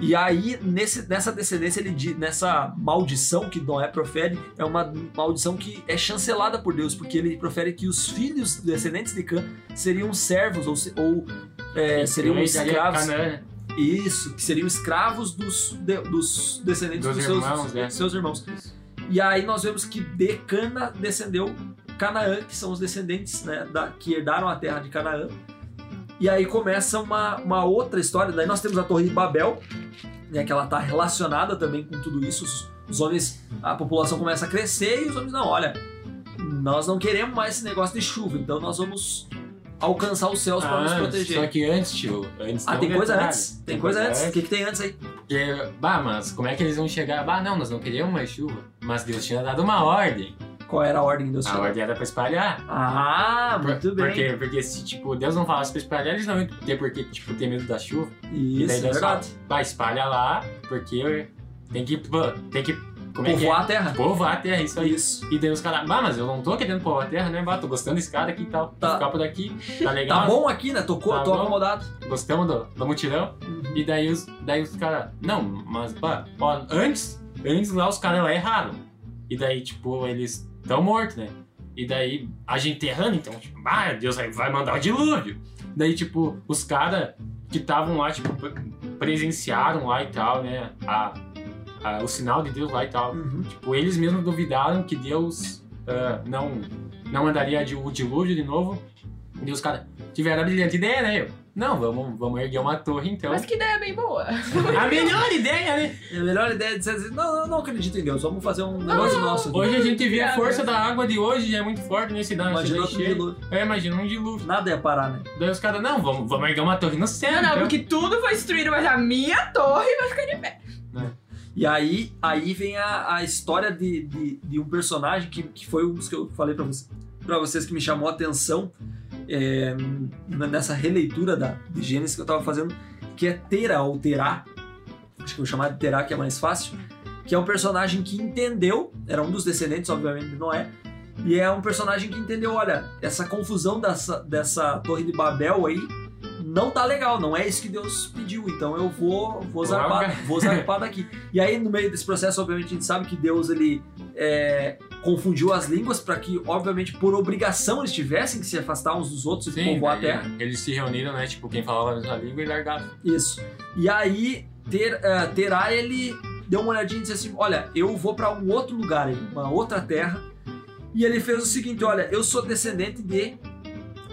E aí, nesse, nessa descendência, ele nessa maldição que Noé profere, é uma maldição que é chancelada por Deus, porque ele profere que os filhos descendentes de Cã seriam servos ou, ou é, seriam escravos. Né? Isso, que seriam escravos dos, de- dos descendentes Dos dos, seus, irmãos, né? dos seus irmãos. E aí nós vemos que de Cana descendeu Canaã, que são os descendentes né, da, que herdaram a terra de Canaã. E aí começa uma, uma outra história. Daí nós temos a Torre de Babel, né, que ela tá relacionada também com tudo isso. Os, os homens, a população começa a crescer e os homens, não, olha, nós não queremos mais esse negócio de chuva, então nós vamos alcançar os céus para nos Ah, proteger. Só que antes, tio, antes Ah, tem coisa detalhe. antes? Tem coisa antes? O que, que tem antes aí? Porque, bah, mas como é que eles vão chegar? Bah, não, nós não queríamos mais chuva. Mas Deus tinha dado uma ordem. Qual era a ordem de Deus? A ordem era pra espalhar. Ah, muito bem. Porque, porque se, tipo, Deus não falasse pra espalhar, eles não iam ter por que, tipo, ter medo da chuva. e Isso, daí é Deus verdade. fala, vai, espalha lá, porque tem que, pô, tem que, como é que Povoar é? a terra. Povoar a terra, isso aí. Isso. E daí os caras, bah, mas eu não tô querendo povoar a terra, né? Bah, tô gostando desse cara aqui e tal. Tá. Vou ficar por aqui, tá legal. Tá bom aqui, né? Tô, co- Tá tô bom. acomodado. Gostamos do, do mutirão. E daí os, daí os caras, não, mas, pá, ó, antes, antes lá os caras lá erraram. E daí, tipo, eles estão mortos, né? E daí, a gente errando, então, tipo, ah, Deus vai, mandar o dilúvio. Daí, tipo, os caras que estavam lá, tipo, pre- presenciaram lá e tal, né? A, a- o sinal de Deus lá e tal. Uhum. Tipo, eles mesmos duvidaram que Deus ah, não, não mandaria o dilúvio de novo. E os caras tiveram a brilhante ideia, né? Não, vamos, vamos erguer uma torre então. Mas que ideia bem boa. A melhor ideia, né? A melhor ideia é dizer assim, não, não, não acredito em Deus, vamos fazer um negócio nosso. aqui. Hoje a gente vê a força da água de hoje é muito forte nesse cidade. Imagina Imagina cheio. dilúvio. É, imagina um dilúvio. Nada ia parar, né? Daí os caras, não, vamos, vamos erguer uma torre no céu. Não, não, então. porque tudo foi destruído, mas a minha torre vai ficar de pé. E aí, aí vem a, a história de, de, de um personagem que, que foi um dos que eu falei pra, você, pra vocês que me chamou a atenção é, nessa releitura da, de Gênesis que eu tava fazendo, que é Tera ou Terá. Acho que eu vou chamar de Terá, que é mais fácil. Que é um personagem que entendeu, era um dos descendentes, obviamente, de Noé. E é um personagem que entendeu, olha, essa confusão dessa, dessa torre de Babel aí não tá legal, não é isso que Deus pediu, então eu vou, vou, zarpar, vou zarpar daqui. E aí, no meio desse processo, obviamente, a gente sabe que Deus, ele é, confundiu as línguas para que, obviamente, por obrigação eles tivessem que se afastar uns dos outros e Sim, povoar a terra. Eles se reuniram, né? Tipo, quem falava a mesma língua e largaram. Isso. E aí, ter, eh, Terá, ele deu uma olhadinha e disse assim: Olha, eu vou para um outro lugar aí, uma outra terra. E ele fez o seguinte: Olha, eu sou descendente de,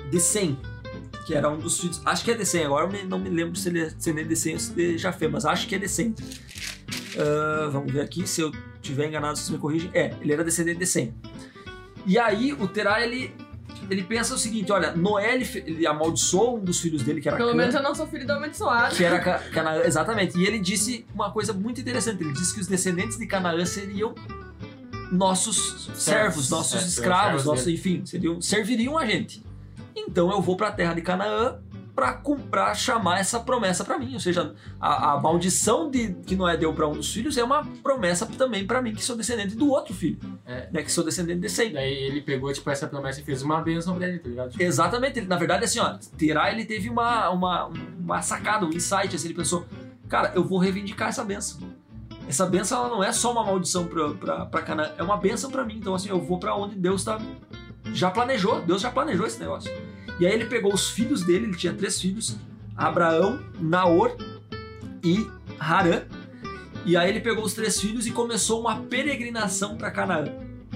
de Sem, que era um dos filhos. Acho que é de Sem, agora eu não me lembro se ele é descendente de Sem ou se de Jafé, mas acho que é de Sem. Ah, vamos ver aqui, se eu tiver enganado, vocês me corrigem. É, ele era descendente de Sem. E aí, o Terá, ele. Ele pensa o seguinte, olha, Noé ele, ele amaldiçoou um dos filhos dele, que era Pelo Cã. menos eu não sou filho do amaldiçoado. Que era Ca- Canaã, exatamente. E ele disse uma coisa muito interessante. Ele disse que os descendentes de Canaã seriam nossos servos, nossos É, escravos, nossos, enfim, seriam, serviriam a gente. Então eu vou para a terra de Canaã para comprar, chamar essa promessa para mim. Ou seja, a, a maldição de, que Noé deu para um dos filhos é uma promessa também para mim, que sou descendente do outro filho, É. né, que sou descendente de Sem. Daí ele pegou, tipo, essa promessa e fez uma bênção pra ele, tá ligado? Tipo, Exatamente, ele, na verdade, assim, ó, Terá ele teve uma, uma, uma sacada, um insight, assim, ele pensou, cara, eu vou reivindicar essa benção. Essa benção ela não é só uma maldição pra Canaã, é uma benção pra mim. Então, assim, eu vou pra onde Deus tá, já planejou, Deus já planejou esse negócio. E aí ele pegou os filhos dele, ele tinha três filhos, Abraão, Naor e Harã. E aí ele pegou os três filhos e começou uma peregrinação pra Canaã.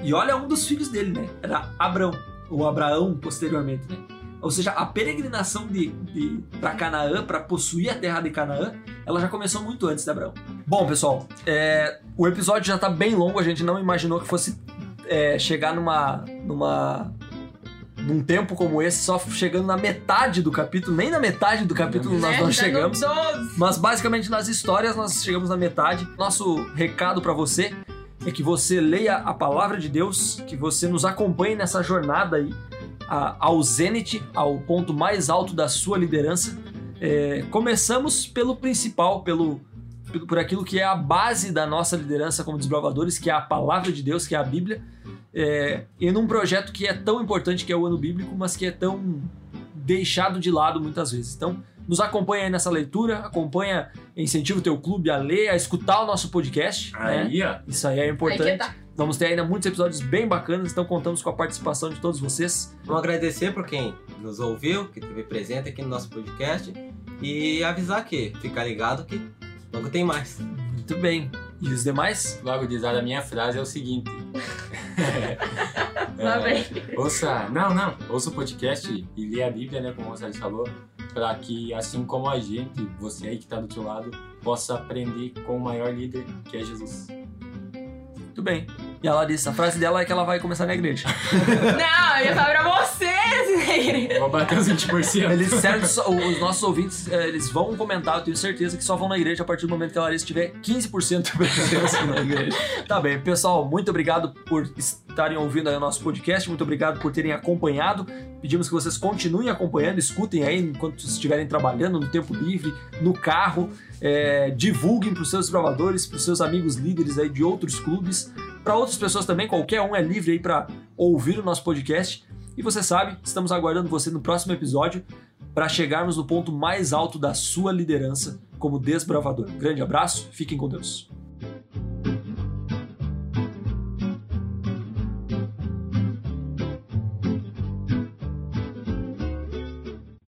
E olha um dos filhos dele, né? Era Abrão, ou Abraão posteriormente, né? Ou seja, a peregrinação de, de para Canaã, para possuir a terra de Canaã, ela já começou muito antes de Abraão. Bom, pessoal, é, o episódio já tá bem longo, a gente não imaginou que fosse é, chegar numa, numa num tempo como esse, só chegando na metade do capítulo, nem na metade do capítulo nós Né? não chegamos. 12. Mas basicamente nas histórias nós chegamos na metade. Nosso recado para você é que você leia a palavra de Deus, que você nos acompanhe nessa jornada aí a- ao zênite, ao ponto mais alto da sua liderança. É, começamos pelo principal, pelo pelo- por aquilo que é a base da nossa liderança como desbravadores, que é a palavra de Deus, que é a Bíblia. É, e num projeto que é tão importante que é o ano bíblico, mas que é tão deixado de lado muitas vezes. Então, nos acompanha aí nessa leitura, acompanha, incentiva o teu clube a ler, a escutar o nosso podcast. né? Aí, ó. Isso aí é Aí importante. tá. Vamos ter ainda muitos episódios bem bacanas, então contamos com a participação de todos vocês. Vamos agradecer por quem nos ouviu, que esteve presente aqui no nosso podcast e avisar que ficar ligado que logo tem mais. Muito bem. E os demais? Logo diz a minha frase é o seguinte. Lá É, vem. Ouça, não, não, ouça o podcast e lê a Bíblia, né, como o Gonçalves falou. para que, assim como a gente, você aí que está do outro lado, possa aprender com o maior líder, que é Jesus. Muito bem. E a Larissa, a frase dela é que ela vai começar na igreja. Não, eu ia falar pra vocês, né? Vou bater os 20%. Eles, certo, só- os nossos ouvintes, eh, eles vão comentar, eu tenho certeza que só vão na igreja a partir do momento que a Larissa tiver 15% de presença na igreja. Tá bem, pessoal, muito obrigado por estarem ouvindo aí o nosso podcast, muito obrigado por terem acompanhado. Pedimos que vocês continuem acompanhando, escutem aí enquanto estiverem trabalhando, no tempo livre, no carro. eh, divulguem para os seus provadores, para os seus amigos líderes aí de outros clubes, para outras pessoas também, qualquer um é livre aí para ouvir o nosso podcast. E você sabe, estamos aguardando você no próximo episódio para chegarmos no ponto mais alto da sua liderança como desbravador. Grande abraço, fiquem com Deus.